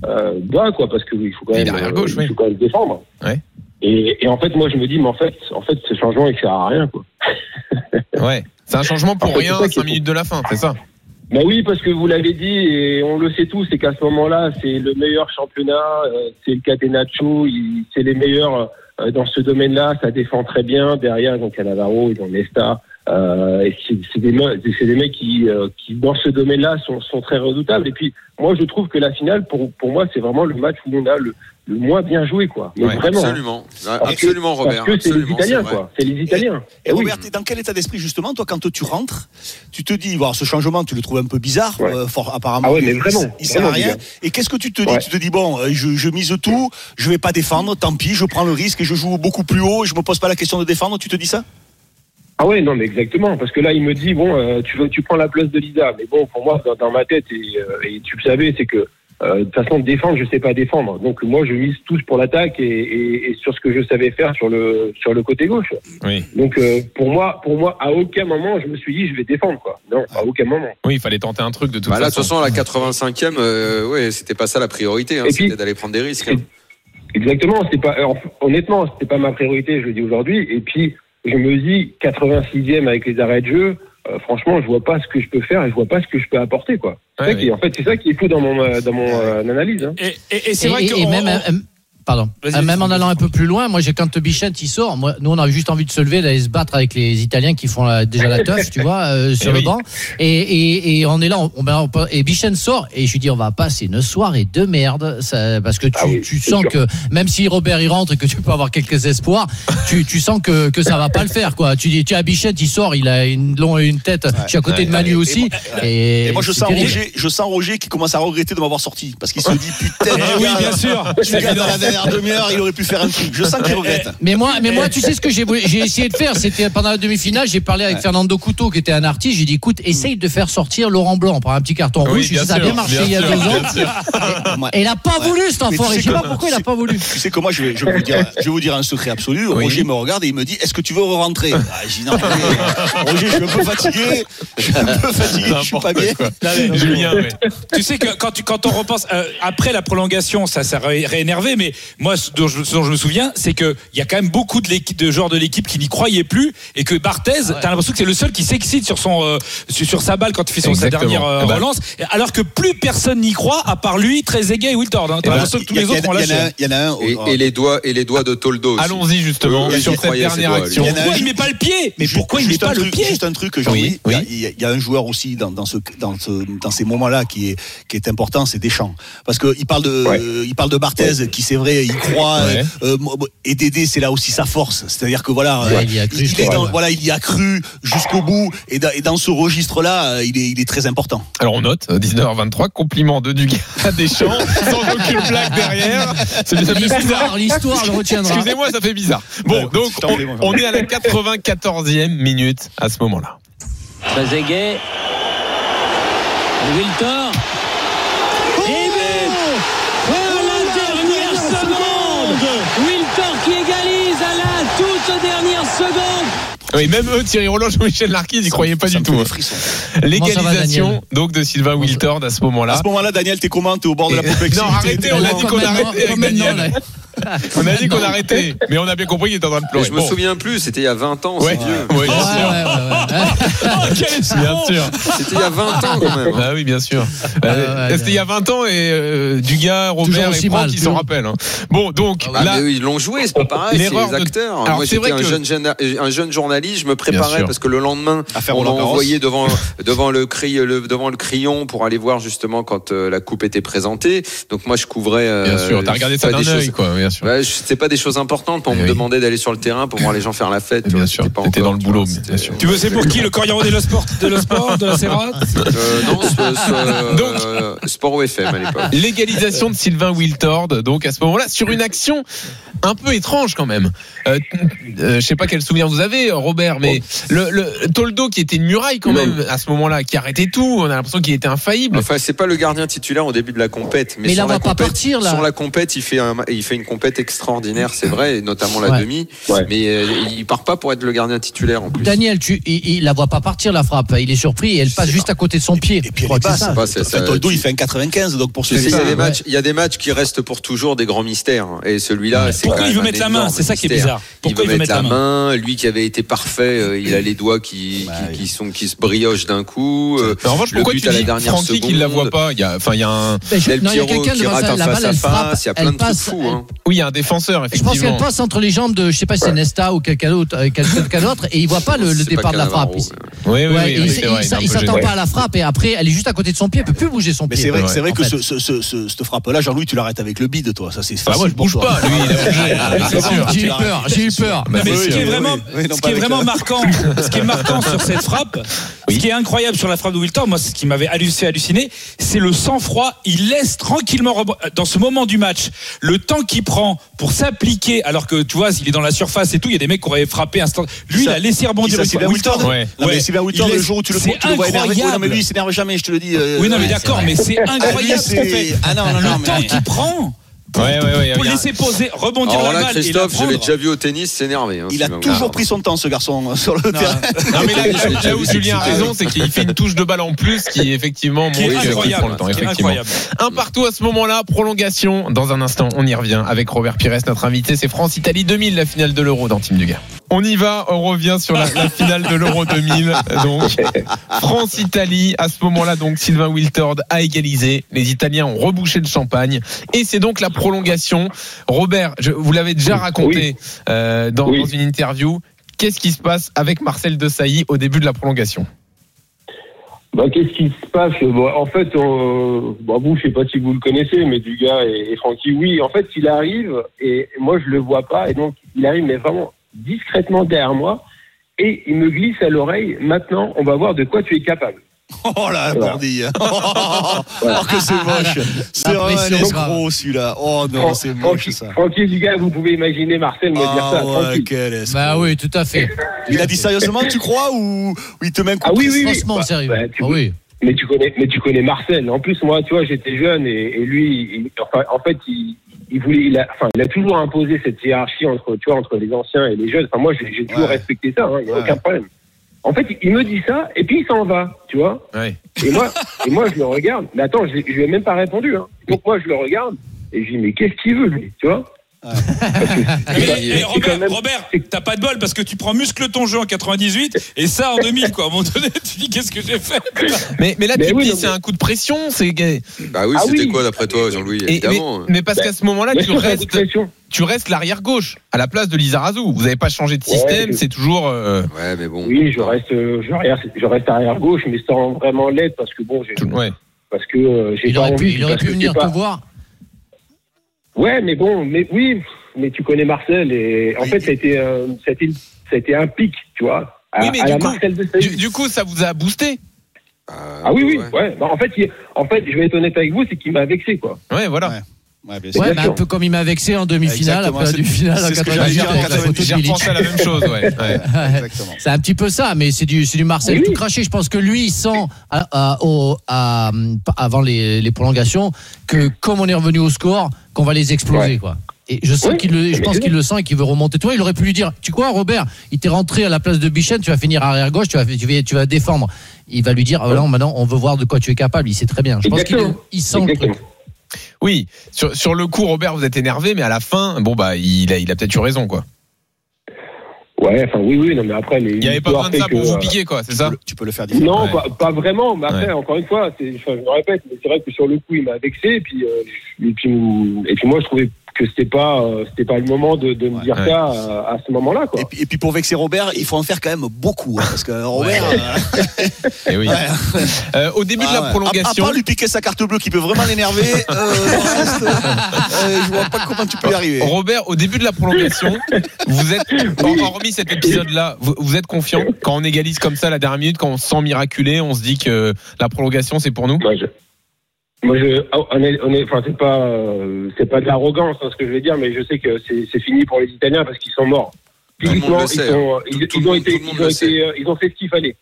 Speaker 5: euh, bas, quoi, parce que il faut quand même, euh,
Speaker 3: gauche,
Speaker 5: il
Speaker 3: oui.
Speaker 5: faut quand même défendre.
Speaker 3: Ouais.
Speaker 5: Et, et en fait, moi, je me dis, mais en fait, en fait, ce changement, il sert à rien, quoi.
Speaker 3: Ouais. C'est un changement pour
Speaker 5: En fait,
Speaker 3: rien,
Speaker 5: c'est ça qui
Speaker 3: 5
Speaker 5: est-
Speaker 3: minutes de la fin, c'est ça
Speaker 5: Ben oui, parce que vous l'avez dit et on le sait tous, c'est qu'à ce moment-là, c'est le meilleur championnat, euh, c'est le Catenaccio, il- c'est les meilleurs euh, dans ce domaine-là, ça défend très bien. Derrière, donc Cannavaro, ils ont Nesta, Euh, et c'est c'est des, des mecs qui, euh, qui dans ce domaine-là, sont, sont très redoutables. Et puis, moi, je trouve que la finale, pour, pour moi, c'est vraiment le match où on a le, le moins bien joué, quoi. Mais
Speaker 3: Ouais,
Speaker 5: vraiment. hein.
Speaker 2: Absolument,
Speaker 5: Parce que-
Speaker 2: absolument, Robert.
Speaker 5: Parce que c'est les Italiens, quoi. C'est les Italiens.
Speaker 4: Et
Speaker 5: Eh oui.
Speaker 4: Robert, t'es dans quel état d'esprit justement, toi, quand tu rentres Tu te dis, voilà, ce changement, tu le trouves un peu bizarre,
Speaker 5: Ouais.
Speaker 4: euh, fort, apparemment.
Speaker 5: Ah ouais, mais vraiment,
Speaker 4: il, il sert à rien.
Speaker 5: bizarre.
Speaker 4: Et qu'est-ce que tu te dis
Speaker 5: Ouais.
Speaker 4: Tu te dis, bon, euh, je, je mise tout, je vais pas défendre, tant pis, je prends le risque et je joue beaucoup plus haut et je me pose pas la question de défendre. Tu te dis ça?
Speaker 5: Ah ouais, non, mais exactement. Parce que là, il me dit, bon, euh, tu, veux, tu prends la place de Lisa. Mais bon, pour moi, dans, dans ma tête, et, euh, et tu le savais, c'est que euh, de toute façon, défendre, je sais pas défendre. Donc moi, je mise tous pour l'attaque et, et, et sur ce que je savais faire sur le sur le côté gauche.
Speaker 3: Oui.
Speaker 5: Donc euh, pour moi, pour moi, à aucun moment, je me suis dit, je vais défendre, quoi. Non, à aucun moment.
Speaker 3: Oui, il fallait tenter un truc de toute
Speaker 2: Bah là, de toute
Speaker 3: façon.
Speaker 2: façon, la 85e, euh, ouais, c'était pas ça la priorité, hein,
Speaker 5: Et puis-
Speaker 2: c'était d'aller prendre des risques. hein.
Speaker 5: Exactement. C'est pas alors, honnêtement, c'était pas ma priorité. Je le dis aujourd'hui. Et puis, je me dis 86e avec les arrêts de jeu. euh, franchement, je vois pas ce que je peux faire et je vois pas ce que je peux apporter, quoi.
Speaker 3: Ouais,
Speaker 5: qui- en fait, c'est ça qui est fou dans mon euh, dans mon euh, analyse. Hein.
Speaker 7: Et, et- et c'est vrai
Speaker 6: et-
Speaker 7: que
Speaker 6: et
Speaker 7: on-
Speaker 6: même,
Speaker 7: on-
Speaker 6: euh, pardon, Euh, même en allant un peu plus loin, moi, j'ai quand Bichette il sort, moi, nous on a juste envie de se lever, d'aller se battre avec les Italiens qui font la- déjà la teuf, tu vois, euh, sur
Speaker 3: Eh
Speaker 6: le
Speaker 3: oui.
Speaker 6: banc. Et, et, et on est là, on, ben, on et Bichette sort, et je lui dis, on va passer une soirée de merde, ça, parce que tu,
Speaker 5: Ah oui,
Speaker 6: tu sens
Speaker 5: sûr.
Speaker 6: que même si Robert il rentre et que tu peux avoir quelques espoirs, tu, tu sens que, que ça va pas le faire, quoi. Tu dis, tiens, Bichette il sort, il a une, long- une tête, je suis à côté de Manu
Speaker 4: Et-
Speaker 6: aussi. Et,
Speaker 4: Et moi, je sens. Roger, je sens Roger qui commence à regretter de m'avoir sorti. Parce qu'il se dit, putain,
Speaker 7: Eh
Speaker 4: le
Speaker 7: oui, bien sûr.
Speaker 4: le gars, dans la dernière demi-heure, il aurait pu faire un truc. Je sens qu'il regrette.
Speaker 6: Mais moi, mais moi, tu sais ce que j'ai essayé de faire, c'était pendant la demi-finale, j'ai parlé avec Fernando Couteau qui était un artiste, j'ai dit écoute, essaye de faire sortir Laurent Blanc par un petit carton
Speaker 3: Oui,
Speaker 6: rouge,
Speaker 3: bien
Speaker 6: ça a bien marché
Speaker 3: bien
Speaker 6: il y a deux ans. Et il a pas voulu cet enfoiré,
Speaker 4: sais
Speaker 6: je sais pas pourquoi il a pas voulu.
Speaker 4: Tu sais que moi, je vais, je vais vous dire, je vais vous dire un secret absolu. Roger me regarde et il me dit Est-ce que tu veux rentrer ah, Je dis Non, Roger, Roger, je suis un peu fatigué. Je suis un peu fatigué, je suis pas bien.
Speaker 3: Julien,
Speaker 7: tu sais que quand, tu, quand on repense euh, après la prolongation, ça s'est ré- réénervé, mais moi, ce dont je, ce dont je me souviens, c'est que il y a quand même beaucoup de, de joueurs de l'équipe qui n'y croyaient plus et que Barthez, t'as l'impression que c'est le seul qui s'excite sur son euh, sur, sur sa balle quand il fait son, sa dernière euh,
Speaker 3: Eh ben-
Speaker 7: relance, alors que plus personne n'y croit à part lui, Trezeguet et Wiltord. Hein. T'as
Speaker 4: Eh ben,
Speaker 7: l'impression que tous
Speaker 4: il y a-
Speaker 7: les autres ont
Speaker 4: il y en a-
Speaker 7: lâché.
Speaker 4: Il y en a un.
Speaker 2: Et, et les doigts et les doigts de Toldo. aussi.
Speaker 3: Allons-y justement
Speaker 2: Oui,
Speaker 3: sur cette dernière
Speaker 2: doigts,
Speaker 3: action.
Speaker 4: Il y en a
Speaker 7: Pourquoi
Speaker 4: un-
Speaker 7: il met pas le pied? Mais pourquoi il met pas le pied?
Speaker 4: Juste un truc que j'ai
Speaker 3: Oui,
Speaker 4: envie.
Speaker 3: oui.
Speaker 4: Il y a- un joueur aussi dans, dans, ce, dans, ce, dans ces moments-là qui est, qui est important, c'est Deschamps. Parce qu'il parle de,
Speaker 5: Ouais.
Speaker 4: il parle de Barthez, qui c'est vrai, il croit.
Speaker 3: Ouais.
Speaker 4: euh, euh, et Dédé, c'est là aussi sa force. C'est-à-dire que voilà,
Speaker 6: Ouais,
Speaker 4: euh,
Speaker 6: il y a cru,
Speaker 4: il, est dans, voilà, il y a cru jusqu'au bout. Et dans, et dans ce registre-là, il est, il est très important.
Speaker 3: Alors on note, euh, 19h23, compliment de Dugas à Deschamps, sans aucune blague derrière. C'est ça fait bizarre.
Speaker 6: L'histoire, l'histoire le retiendra.
Speaker 3: Excusez-moi, ça fait bizarre. Bon,
Speaker 4: Ouais,
Speaker 3: donc on, est à la 94e minute à ce moment-là.
Speaker 8: Trezeguet. Wiltor. Et but À la dernière seconde Wiltor qui égalise à la toute
Speaker 3: Oui, même eux, Thierry Roland, Jean-Michel Larquis, ils n'y croyaient pas du tout. Légalisation donc de Sylvain Wiltord à ce
Speaker 4: À
Speaker 3: moment-là.
Speaker 4: ce moment-là, Daniel, t'es comment T'es au bord de la complexité
Speaker 3: Non, arrêtez, on a dit qu'on arrêtait avec Daniel. On a dit qu'on arrêtait, mais on a bien compris qu'il était en train de
Speaker 2: Mais
Speaker 3: pleurer.
Speaker 2: je me
Speaker 3: Bon.
Speaker 2: souviens plus, c'était il y a 20 ans,
Speaker 3: Ouais,
Speaker 2: c'est vieux.
Speaker 3: Ouais, bien sûr.
Speaker 2: C'était il y a 20 ans quand même.
Speaker 3: Ah oui, bien sûr. Euh,
Speaker 6: ouais,
Speaker 3: C'était il y a 20 un et euh, Dugas, Robert et Franck, ils s'en rappellent. hein. Bon, donc
Speaker 2: Ah,
Speaker 3: là,
Speaker 2: mais eux, ils l'ont joué, c'est pas pareil, c'est les
Speaker 3: de-
Speaker 2: acteurs.
Speaker 3: Alors,
Speaker 2: Moi,
Speaker 3: c'est
Speaker 2: j'étais
Speaker 3: vrai
Speaker 2: un,
Speaker 3: que-
Speaker 2: jeune, jeune- un jeune journaliste, je me préparais parce que le lendemain, on
Speaker 4: Garros.
Speaker 2: envoyé devant, devant, le, cri, le, devant le crayon pour aller voir justement quand euh, la coupe était présentée. Donc moi, je couvrais. euh,
Speaker 3: bien sûr, t'as regardé ça d'un
Speaker 2: des
Speaker 3: œil, quoi, bien sûr.
Speaker 2: Ouais, c'est pas des choses importantes. On
Speaker 3: Eh
Speaker 2: me
Speaker 3: oui.
Speaker 2: demandait d'aller sur le terrain pour voir les gens faire la fête. tu
Speaker 3: Bien
Speaker 2: vois,
Speaker 3: sûr,
Speaker 2: c'était pas
Speaker 3: t'étais
Speaker 2: encore,
Speaker 3: dans le
Speaker 2: vois,
Speaker 3: boulot,
Speaker 2: c'était-
Speaker 3: bien sûr.
Speaker 7: Tu veux c'est pour qui Le Corriere dello Sport De le sport De la Serra
Speaker 2: Euh, non, ce- ce-
Speaker 3: Donc-
Speaker 2: euh, Sport OFM à l'époque.
Speaker 3: Légalisation de Sylvain Wiltord, donc à ce moment-là, sur une action un peu étrange quand même. Euh, je sais pas quel souvenir vous avez, Robert, mais le, le Toldo qui était une muraille quand même à ce moment-là, qui arrêtait tout, on a l'impression qu'il était infaillible.
Speaker 2: Enfin, c'est pas le gardien titulaire au début de la compète, mais,
Speaker 6: Mais il
Speaker 2: sur
Speaker 6: la
Speaker 2: la
Speaker 6: voit pas partir, là.
Speaker 2: Sur la compète, il fait un, il fait une compète extraordinaire, c'est vrai, et notamment la
Speaker 6: Ouais.
Speaker 2: demi.
Speaker 5: Ouais.
Speaker 2: Mais euh, il part pas pour être le gardien titulaire en plus.
Speaker 6: Daniel, tu, il, il la voit pas partir la frappe. Il est surpris et elle passe juste à côté de son pied.
Speaker 4: Et puis elle
Speaker 6: ça.
Speaker 2: Ça,
Speaker 4: Toldo,
Speaker 2: tu-
Speaker 4: il fait un 95, donc pour qui
Speaker 2: il y a des
Speaker 6: ouais.
Speaker 2: matchs, il y a des matchs qui restent pour toujours des grands mystères. hein. Et celui-là, c'est
Speaker 7: Pourquoi il veut mettre la main C'est ça qui est bizarre. Pourquoi
Speaker 2: il veut mettre la main Lui qui avait été parfait, euh, il a les doigts qui, qui, qui sont qui se briochent d'un coup. euh,
Speaker 3: en revanche,
Speaker 2: le
Speaker 3: pourquoi
Speaker 2: but
Speaker 3: tu
Speaker 2: à la
Speaker 3: dis
Speaker 2: dernière
Speaker 3: Francky qu'il la voit pas Il y a, enfin, il y a un.
Speaker 6: Ben, il y a
Speaker 2: Piero
Speaker 6: quelqu'un
Speaker 2: qui un
Speaker 6: La
Speaker 2: face
Speaker 6: balle,
Speaker 2: à
Speaker 6: elle frappe.
Speaker 2: face, il y a plein de trucs
Speaker 6: passe,
Speaker 2: fous.
Speaker 3: Oui, il y a un défenseur,
Speaker 6: Je pense
Speaker 3: effectivement.
Speaker 6: qu'elle passe entre les jambes de, je sais pas si c'est Nesta ou quelqu'un d'autre, euh, quelqu'un d'autre, et il voit pas le, le départ
Speaker 2: pas
Speaker 6: de la frappe.
Speaker 3: Oui, oui,
Speaker 6: Ouais,
Speaker 3: oui,
Speaker 6: il
Speaker 3: oui, vrai,
Speaker 6: il s'attend pas à la frappe et après elle est juste à côté de son pied, elle peut plus bouger son
Speaker 4: Mais
Speaker 6: pied.
Speaker 4: c'est vrai,
Speaker 3: Ouais,
Speaker 4: c'est vrai que ce, ce, ce, ce- cette frappe-là, Jean-Louis, tu l'arrêtes avec le bide, toi. Ça, c'est
Speaker 3: Bah,
Speaker 4: facile.
Speaker 3: moi, je
Speaker 4: pour
Speaker 3: bouge
Speaker 4: toi.
Speaker 3: pas, lui, il. Ah, c'est sûr.
Speaker 6: J'ai eu peur, j'ai eu peur.
Speaker 7: Non, mais ce qui est vraiment, ce qui est marquant, ce qui est marquant sur cette frappe, ce qui est incroyable sur la frappe de Wilton, moi, ce qui m'avait hallu- fait halluciner, c'est le sang-froid. Il laisse tranquillement dans ce moment du match le temps qu'il prend pour s'appliquer, alors que tu vois, il est dans la surface et tout. Il y a des mecs qui auraient frappé instant. Lui, il a laissé rebondir une fois.
Speaker 4: Sylvain Wilton
Speaker 3: Ouais.
Speaker 4: Non, mais
Speaker 7: Ouais.
Speaker 4: Sylvain Wilton,
Speaker 7: Il
Speaker 4: le jour où tu le,
Speaker 7: c'est
Speaker 4: tu le vois énervé, oui, non, mais lui, il s'énerve jamais, je te le dis. euh,
Speaker 7: Oui, non, mais
Speaker 4: ouais,
Speaker 7: d'accord, mais c'est incroyable ce qu'il
Speaker 4: c'est-
Speaker 7: fait.
Speaker 4: Ah non, non, non,
Speaker 7: le temps
Speaker 4: mais-
Speaker 7: qu'il prend
Speaker 3: Ouais, ouais, ouais,
Speaker 7: pour
Speaker 3: il y a-
Speaker 7: laisser poser, rebondir
Speaker 2: Alors
Speaker 7: la
Speaker 2: là,
Speaker 7: balle et la
Speaker 2: Christophe, je l'ai déjà vu au tennis s'énerver. hein,
Speaker 4: Il a toujours pris son temps, ce garçon, sur le terrain.
Speaker 3: Non, mais là, là, là où Julien a raison, c'est qu'il fait une touche de balle en plus qui effectivement
Speaker 7: Qui est
Speaker 3: montre qu'il
Speaker 7: incroyable,
Speaker 3: prend le temps. Effectivement.
Speaker 7: incroyable.
Speaker 3: Un partout à ce moment-là, prolongation. Dans un instant, on y revient avec Robert Pires, notre invité. C'est France-Italie 2000, la finale de l'Euro dans Team Dugas. On y va, on revient sur la, la finale de l'Euro 2000. Donc, France-Italie. À ce moment-là, donc, Sylvain Wiltord a égalisé. Les Italiens ont rebouché le champagne. Et c'est donc la prolongation. Robert, je, vous l'avez déjà raconté euh, dans,
Speaker 5: Oui.
Speaker 3: dans une interview. Qu'est-ce qui se passe avec Marcel Desailly au début de la prolongation?
Speaker 5: Bah, Qu'est-ce qui se passe? Bon, En fait, bon, vous, je sais pas si vous le connaissez, mais Dugas et, et Francky, oui. En fait, il arrive et moi, je le vois pas. Et donc, il arrive, mais vraiment discrètement derrière moi. Et il me glisse à l'oreille. Maintenant, on va voir de quoi tu es capable.
Speaker 4: Oh là,
Speaker 5: Voilà.
Speaker 4: bordille. Oh, que c'est moche. C'est
Speaker 6: La
Speaker 4: un escroc, celui-là. Oh non, c'est moche, ça.
Speaker 5: Francky Dugas, vous pouvez imaginer Marcel me dire ça.
Speaker 4: Ah ouais,
Speaker 5: tranquille.
Speaker 4: quel.
Speaker 6: Bah oui, tout à fait.
Speaker 4: Il a dit sérieusement, tu crois, ou, ou il te met un coup
Speaker 5: Ah oui,
Speaker 4: de
Speaker 5: oui.
Speaker 6: Franchement,
Speaker 5: Bah,
Speaker 6: sérieux.
Speaker 5: bah, tu
Speaker 6: Ah oui.
Speaker 5: Mais tu connais, mais tu connais Marcel. En plus, moi, tu vois, j'étais jeune et, et lui, il- enfin, en fait, il, il voulait, il a, enfin, il a toujours imposé cette hiérarchie entre, tu vois, entre les anciens et les jeunes. Enfin, moi, j'ai toujours
Speaker 4: Ouais.
Speaker 5: respecté ça. hein, Il n'y a
Speaker 4: Ouais.
Speaker 5: aucun problème. En fait, il me dit ça et puis il s'en va, tu vois.
Speaker 3: Ouais.
Speaker 5: Et moi, et moi, je le regarde. Mais attends, je, je lui ai même pas répondu. Hein. Donc moi, je le regarde et je dis, mais qu'est-ce qu'il veut lui, tu vois?
Speaker 7: Mais, Robert,
Speaker 5: quand même-
Speaker 7: Robert, t'as pas de bol parce que tu prends muscle ton jeu en 98 et ça en 2000 quoi. À un moment donné, tu dis qu'est-ce que j'ai fait?
Speaker 3: Mais, mais là,
Speaker 5: Mais
Speaker 3: tu te
Speaker 5: oui,
Speaker 3: dis, c'est
Speaker 5: mais-
Speaker 3: un coup de pression. C'est
Speaker 2: Bah oui,
Speaker 5: Ah
Speaker 2: c'était
Speaker 5: oui.
Speaker 2: quoi d'après toi, Jean-Louis Évidemment.
Speaker 3: mais parce qu'à ce moment-là, tu restes,
Speaker 5: pression.
Speaker 3: tu restes l'arrière gauche à la place de Lizarazu. Vous n'avez pas changé de
Speaker 5: Ouais,
Speaker 3: système.
Speaker 5: je-
Speaker 3: C'est toujours. euh,
Speaker 2: Ouais, mais bon.
Speaker 5: Oui, je reste, euh, je reste, je reste arrière gauche, mais sans vraiment l'aide parce que bon, j'ai,
Speaker 3: ouais.
Speaker 5: parce que euh, j'ai
Speaker 6: Il
Speaker 5: pas
Speaker 6: aurait pu,
Speaker 5: envie.
Speaker 6: il aurait pu venir te voir.
Speaker 5: Ouais, mais bon, mais oui, mais tu connais Marcel et en fait, ça a été, euh, ça a été, ça a été un pic, tu vois, à,
Speaker 3: Oui, mais
Speaker 5: à
Speaker 3: du
Speaker 5: la
Speaker 3: coup-
Speaker 5: Marcel de
Speaker 3: Du, coup, ça vous a boosté.
Speaker 5: Ah oui, oui, ouais. Bah, en fait, il- en fait, je vais être honnête avec vous, c'est qu'il m'a vexé, quoi.
Speaker 3: Ouais, voilà.
Speaker 4: Ouais. Ouais, bien sûr.
Speaker 6: Ouais,
Speaker 5: bien
Speaker 6: mais un peu comme il m'a vexé en demi-finale, après demi-finale en
Speaker 4: c'est ce que
Speaker 6: 98
Speaker 4: j'allais dire en
Speaker 6: avec la photo de
Speaker 3: J'ai repensé à la même chose. Ouais. ouais.
Speaker 6: C'est un petit peu ça, mais c'est du,
Speaker 5: Oui, oui.
Speaker 6: tout craché. Je pense que lui, il sent à- à- au- à- avant les, les prolongations que comme on est revenu au score, qu'on va les exploser,
Speaker 5: Ouais.
Speaker 6: quoi. Et je sens
Speaker 5: Oui,
Speaker 6: qu'il le, je pense qu'il le sent et qu'il veut remonter. Toi, il aurait pu lui dire, tu quoi, Robert, il t'est rentré à la place de Bichen, tu vas finir arrière gauche, tu vas, tu vas, tu vas défendre. Il va lui dire, ah, non, maintenant, on veut voir de quoi tu es capable. Il sait très bien. Je pense qu'il
Speaker 5: Exactement.
Speaker 6: sent le
Speaker 5: Exactement.
Speaker 6: truc.
Speaker 3: Oui. Sur, sur le coup, Robert, vous êtes énervé, mais à la fin, bon bah, il a, il a peut-être eu raison, quoi.
Speaker 5: Ouais, enfin, oui, oui, non, mais après, les.
Speaker 3: Il n'y avait pas besoin de ça pour vous piquer, quoi. C'est ça.
Speaker 4: Tu peux le faire différemment.
Speaker 5: Non,
Speaker 3: Ouais.
Speaker 5: pas, pas vraiment. Mais après,
Speaker 3: Ouais.
Speaker 5: encore une fois, enfin, je me répète, mais c'est vrai que sur le coup, il m'a vexé. Et puis, euh, et puis, et puis moi, je trouvais que c'était pas, euh, c'était pas le moment de, de me
Speaker 4: Ouais.
Speaker 5: dire
Speaker 3: Ouais.
Speaker 5: ça à, à ce moment-là, quoi.
Speaker 4: Et puis, et puis pour vexer Robert, il faut en faire quand même beaucoup. hein, parce que Robert. euh,
Speaker 3: Eh oui.
Speaker 4: ouais.
Speaker 3: Euh, au début de
Speaker 4: Ah
Speaker 3: la
Speaker 4: ouais.
Speaker 3: prolongation.
Speaker 4: À, à part lui piquer sa carte bleue qui peut vraiment l'énerver, euh, euh, je vois pas comment tu peux y arriver.
Speaker 3: Robert, au début de la prolongation, vous êtes, en- hormis cet épisode-là, vous, vous êtes confiant? Quand on égalise comme ça à la dernière minute, quand on se sent miraculé, on se dit que la prolongation c'est pour nous?
Speaker 5: Je, moi, je, oh, on est, on est, enfin, c'est pas, euh, c'est pas de l'arrogance, hein, ce que je veux dire, mais je sais que c'est, c'est fini pour les Italiens parce qu'ils sont morts. Physiquement, ils,
Speaker 2: sait,
Speaker 5: sont, ils,
Speaker 2: Tout
Speaker 5: ils
Speaker 2: le
Speaker 5: ont
Speaker 2: monde-
Speaker 5: été, ils ont euh, ils ont fait ce qu'il fallait.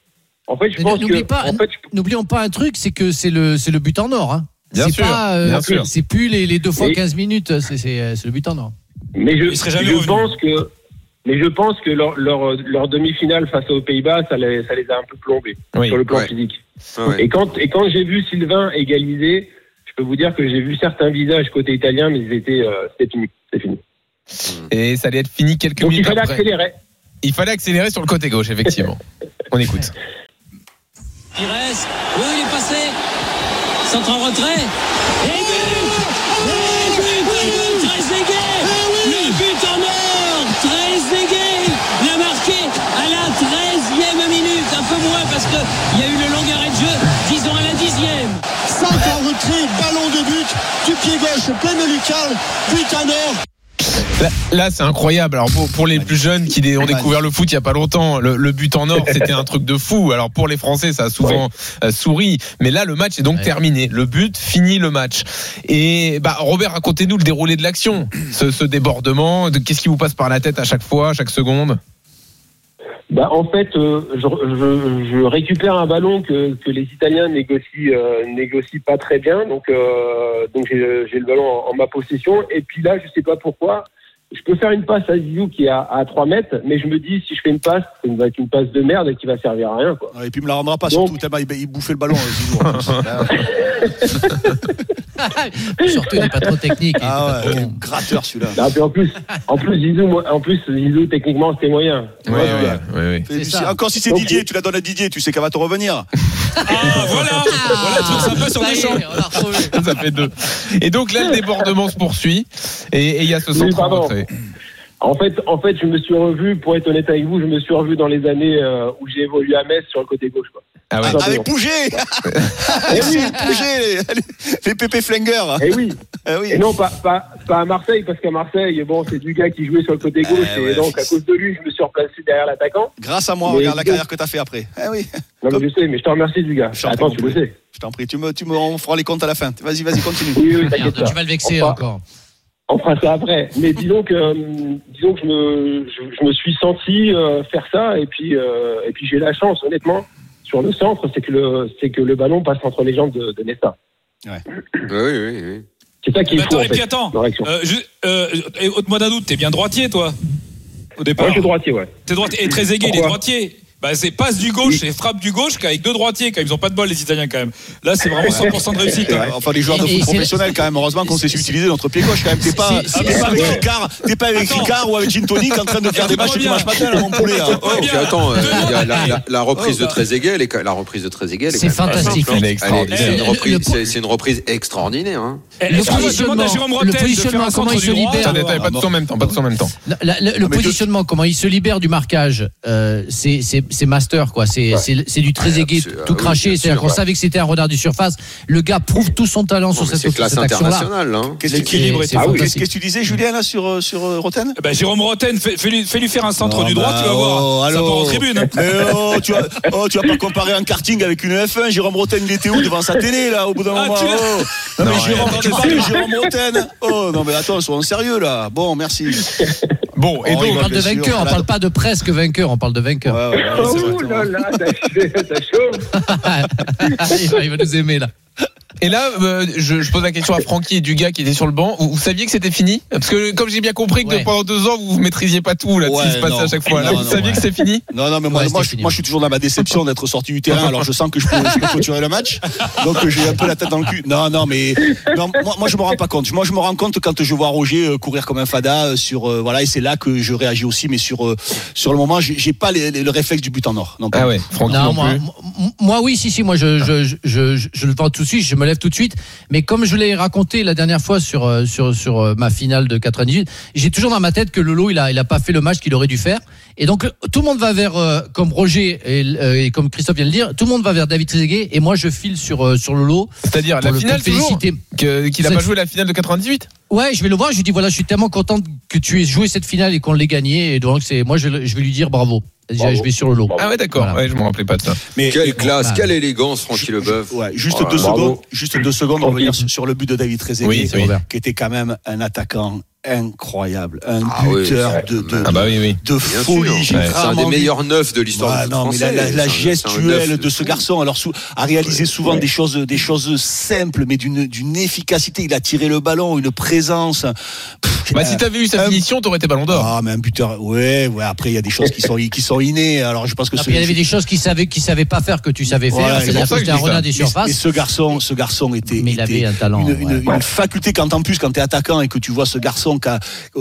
Speaker 5: En fait, je
Speaker 6: Mais
Speaker 5: pense que,
Speaker 6: pas-
Speaker 5: en fait, je-
Speaker 6: N'oublions pas un truc, c'est que c'est le, c'est le but en or. Hein.
Speaker 3: Bien
Speaker 6: C'est
Speaker 3: sûr,
Speaker 6: pas, euh,
Speaker 3: bien sûr.
Speaker 6: C'est plus les, les deux fois
Speaker 5: Oui.
Speaker 6: 15 minutes, c'est, c'est, c'est le but en or.
Speaker 5: mais je, pense que, mais je pense que leur, leur, leur demi-finale face aux Pays-Bas, ça les, ça les a un peu plombés
Speaker 3: Oui.
Speaker 5: sur le plan
Speaker 2: Ouais.
Speaker 5: physique.
Speaker 2: Ah ouais.
Speaker 5: Et quand, et quand j'ai vu Sylvain égaliser, je peux vous dire que j'ai vu certains visages côté italien, mais ils étaient, euh, c'était fini.
Speaker 3: Et ça allait être fini quelques
Speaker 5: Donc il
Speaker 3: minutes
Speaker 5: fallait
Speaker 3: après.
Speaker 5: accélérer.
Speaker 3: Il fallait accélérer sur le côté gauche, effectivement. On écoute.
Speaker 8: Pires, oui, il est passé. Centre en retrait. Et parce qu'il y a eu le long arrêt de jeu, disons à la dixième.
Speaker 9: 5 en retrait, ballon de but, du pied gauche, plein de lucarne, but en or.
Speaker 3: Là, là, c'est incroyable. Alors pour, pour les plus jeunes qui ont découvert le foot il y a pas longtemps, le, le but en or, c'était un truc de fou. Alors pour les Français, ça a souvent euh, souri. Mais là, le match est donc terminé. Le but finit le match. Et bah, Robert, racontez-nous le déroulé de l'action, ce, ce débordement. de- Qu'est-ce qui vous passe par la tête à chaque fois, à chaque seconde?
Speaker 5: Bah, en fait, euh, je, je, je récupère un ballon que, les Italiens négocient, euh, négocient pas très bien. Donc, euh, donc j'ai j'ai le ballon en, en ma possession. Et puis là, je sais pas pourquoi, je peux faire une passe à Zizou qui est à, à 3 mètres, mais je me dis, si je fais une passe, ça va être une passe de merde et qui va servir à rien. Quoi.
Speaker 4: Et puis il me la rendra pas
Speaker 5: Donc-
Speaker 4: surtout tellement il, il bouffait le ballon. euh, Zizou, en plus.
Speaker 6: Surtout, il n'est pas trop technique.
Speaker 4: ah
Speaker 6: pas
Speaker 4: ouais,
Speaker 6: trop
Speaker 4: gratteur celui-là.
Speaker 5: Ah, puis en plus, en plus Zizou, moi- en plus Zizou techniquement c'était moyen.
Speaker 3: Ouais,
Speaker 5: Ouais,
Speaker 3: ouais,
Speaker 5: ouais.
Speaker 3: ouais, ouais.
Speaker 6: C'est
Speaker 4: Si-
Speaker 6: ça.
Speaker 4: Encore si c'est
Speaker 5: Donc,
Speaker 4: Didier, tu la donnes à Didier, tu sais qu'elle va te revenir.
Speaker 7: Ah, voilà Voilà, truc sympa sur
Speaker 6: Ça est, on l'a retrouvé.
Speaker 3: Ça fait deux. Et donc là, le débordement se poursuit. Et il y a ce
Speaker 5: Oui,
Speaker 3: centre en
Speaker 5: En fait, en fait, je me suis revu, pour être honnête avec vous, je me suis revu dans les années euh, où j'ai évolué à Metz sur le côté gauche. Quoi.
Speaker 3: Ah ouais.
Speaker 5: Ah,
Speaker 4: Avec Pouget
Speaker 5: Eh oui,
Speaker 4: Pouget, les, les pépés
Speaker 5: eh oui.
Speaker 4: Ah oui.
Speaker 5: Et non, pas, pas, pas à Marseille, parce qu'à Marseille, bon, c'est du gars qui jouait sur le côté gauche,
Speaker 4: Eh
Speaker 5: et
Speaker 4: ouais.
Speaker 5: donc à cause de lui, je me suis replacé derrière l'attaquant.
Speaker 4: Grâce à moi,
Speaker 5: Mais
Speaker 4: regarde la carrière que t'as fait après. Eh oui,
Speaker 5: Non, mais je sais, mais je te remercie, du gars.
Speaker 4: Je t'en
Speaker 5: Attends,
Speaker 4: prie,
Speaker 5: tu le sais.
Speaker 4: je t'en prie, tu me, tu me, on fera les comptes à la fin. Vas-y, vas-y, continue.
Speaker 5: Oui, t'inquiète
Speaker 6: tu vas le vexer encore.
Speaker 5: On fera ça après. Mais disons que, euh, disons que je me, je, je me suis senti euh, faire ça, et puis, euh, et puis j'ai la chance, honnêtement, sur le centre, c'est que le, c'est que le ballon passe entre les jambes de, de Nesta.
Speaker 2: Oui, oui, oui.
Speaker 5: C'est ça qui est
Speaker 7: Mais
Speaker 5: fou,
Speaker 7: attends,
Speaker 5: en
Speaker 7: et puis attends, euh, je- euh, Haute-moi d'un doute, t'es bien droitier, toi Au départ.
Speaker 5: Moi, je suis droitier, ouais.
Speaker 7: T'es droitier. Et très il est droitier. Bah, c'est passe du gauche et frappe du gauche qu'avec deux droitiers, quand ils ont pas de bol, les Italiens, quand même. Là, c'est vraiment 100% de réussite. hein.
Speaker 4: Enfin, les joueurs de foot professionnels, quand même, heureusement qu'on sait utiliser notre pied gauche, quand même. T'es pas, pas avec. Ricard, t'es pas avec. Ricard ou avec Gin Tonic en train de faire des matchs dimanche
Speaker 7: bien.
Speaker 4: matin, là, mon poulet, là.
Speaker 7: Écoute-moi
Speaker 4: Oh.
Speaker 7: bien.
Speaker 2: Puis attends, euh, il y a la, la- la reprise de. Trezeguet, elle est, la reprise de Trezeguet,
Speaker 6: C'est
Speaker 2: quand même pas
Speaker 6: fantastique.
Speaker 2: hein. C'est une, reprise-
Speaker 6: le-
Speaker 2: c'est- c'est une reprise extraordinaire. hein.
Speaker 7: Eh,
Speaker 6: Le positionnement-
Speaker 7: à
Speaker 6: le positionnement, comment il se
Speaker 7: du
Speaker 6: libère
Speaker 3: pas de son en même temps, pas de son même temps.
Speaker 6: Le positionnement, comment il se libère du marquage, euh, c'est c'est- master quoi. C'est c'est- c'est du très aigué,
Speaker 2: Ah, c'est-
Speaker 6: tout
Speaker 2: ah oui,
Speaker 6: craché.
Speaker 2: bien
Speaker 6: C'est-à-dire qu'on
Speaker 2: ouais.
Speaker 6: savait que c'était un renard du surface. Le gars prouve tout son talent sur cette,
Speaker 2: C'est
Speaker 6: sur
Speaker 2: classe
Speaker 6: cette action-là.
Speaker 2: internationale. Hein.
Speaker 4: Qu'est-ce Ah oui, qu'est-ce que tu disais, Julien, là, sur, euh, sur euh, Roten
Speaker 7: Bah, Jérôme Rotten, fais, fais lui, fais lui faire un centre
Speaker 4: Oh,
Speaker 7: du droit,
Speaker 4: bah,
Speaker 7: tu vas voir.
Speaker 4: oh,
Speaker 7: ça part en tribune. hein.
Speaker 4: Mais oh, tu vas, oh, tu vas pas comparer un karting avec une F1. Jérôme Roten, il était où devant sa télé, là, au bout d'un
Speaker 7: Ah,
Speaker 4: moment oh. Non, mais Jérôme,
Speaker 7: ouais,
Speaker 4: tu parles de. Jérôme Roten Oh, non, mais attends, sois en sérieux, là. Bon, merci.
Speaker 3: Bon, et
Speaker 4: Oh,
Speaker 3: donc,
Speaker 6: On parle de vainqueur, on parle pas de presque vainqueur, on parle de vainqueur.
Speaker 5: Oh là là, chaud.
Speaker 6: il, va, il va nous aimer là.
Speaker 3: Et là, euh, je, je pose la question à Francky et Dugas qui étaient sur le banc. Vous, vous saviez que c'était fini? Parce que comme j'ai bien compris que
Speaker 6: Ouais.
Speaker 3: pendant deux ans, vous ne maîtrisiez pas tout là, ce qui se passait
Speaker 4: non.
Speaker 3: à chaque fois. Là,
Speaker 4: Non,
Speaker 3: vous
Speaker 4: non,
Speaker 3: saviez
Speaker 4: ouais.
Speaker 3: que c'est fini?
Speaker 4: Non, non, mais moi,
Speaker 6: Ouais,
Speaker 4: moi,
Speaker 6: c'était
Speaker 4: je,
Speaker 6: fini.
Speaker 4: moi, je suis toujours dans ma déception d'être sorti du terrain. Alors, je sens que je peux, je peux clôturer le match. Donc, j'ai un peu la tête dans le cul. Non, non, mais non, moi, moi, je me rends pas compte. Moi, je me rends compte quand je vois Roger euh, courir comme un fada euh, sur, euh, voilà, et c'est là que je réagis aussi. Mais sur, euh, sur le moment, j'ai pas les- les- le réflexe du but en or. Non.
Speaker 3: Ah ouais, Francky non,
Speaker 6: Non, moi,
Speaker 3: plus.
Speaker 6: moi- oui, si, si, moi, je, je, je, je, je le vends tout je me lève tout de suite. Mais comme je l'ai raconté la dernière fois sur, euh, sur, sur euh, ma finale de 98, j'ai toujours dans ma tête que Lolo, il a, il a pas fait le match qu'il aurait dû faire. Et donc, tout le monde va vers, euh, comme Roger et, euh, et comme Christophe vient de le dire, tout le monde va vers David Trezeguet et moi, je file sur, euh, sur Lolo.
Speaker 3: C'est-à-dire
Speaker 6: pour
Speaker 3: la
Speaker 6: le-
Speaker 3: finale toujours qu'il a
Speaker 6: C'est-
Speaker 3: pas joué la finale de 98
Speaker 6: Ouais, je vais le voir. Je lui dis voilà, je suis tellement content que tu aies joué cette finale et qu'on l'ait gagnée. Et donc, c'est moi, je, je vais lui dire bravo.
Speaker 5: Bravo.
Speaker 6: Je vais sur Lolo.
Speaker 3: Ah ouais, d'accord.
Speaker 6: Voilà.
Speaker 3: Ouais, je me rappelais pas de ça.
Speaker 4: Mais,
Speaker 2: Quelle classe,
Speaker 6: bah.
Speaker 2: quelle élégance, Francky Leboeuf.
Speaker 4: Ouais, juste
Speaker 2: là
Speaker 4: deux secondes, juste deux secondes, revenir sur, le but de David Trezeguet,
Speaker 3: Oui,
Speaker 4: qui était quand même un attaquant incroyable, un
Speaker 2: Ah
Speaker 4: buteur de, de,
Speaker 3: Ah bah oui, oui.
Speaker 4: de
Speaker 2: Bien
Speaker 4: folie.
Speaker 2: C'est un des meilleurs neufs de l'histoire foot
Speaker 4: non, mais la, gestuelle de ce
Speaker 2: fou.
Speaker 4: garçon, alors sous, a réalisé souvent des choses, des choses simples, mais d'une efficacité. Il a tiré le ballon, une présence. Pff,
Speaker 3: Bah
Speaker 4: euh,
Speaker 3: si t'avais eu sa finition, t'aurais été ballon d'or.
Speaker 4: Ah, mais un buteur, ouais, ouais. Après, il y a des choses qui sont, qui sont innées. Alors, je pense que
Speaker 6: Non, il y avait des choses qu'il savait, qu'il savait pas faire que tu savais faire.
Speaker 4: Voilà,
Speaker 6: que c'était
Speaker 3: je
Speaker 6: un renard des surfaces.
Speaker 4: mais ce garçon, ce garçon était,
Speaker 6: Mais il avait un talent,
Speaker 4: une, faculté quand en plus quand tu es attaquant et que tu vois ce garçon qui a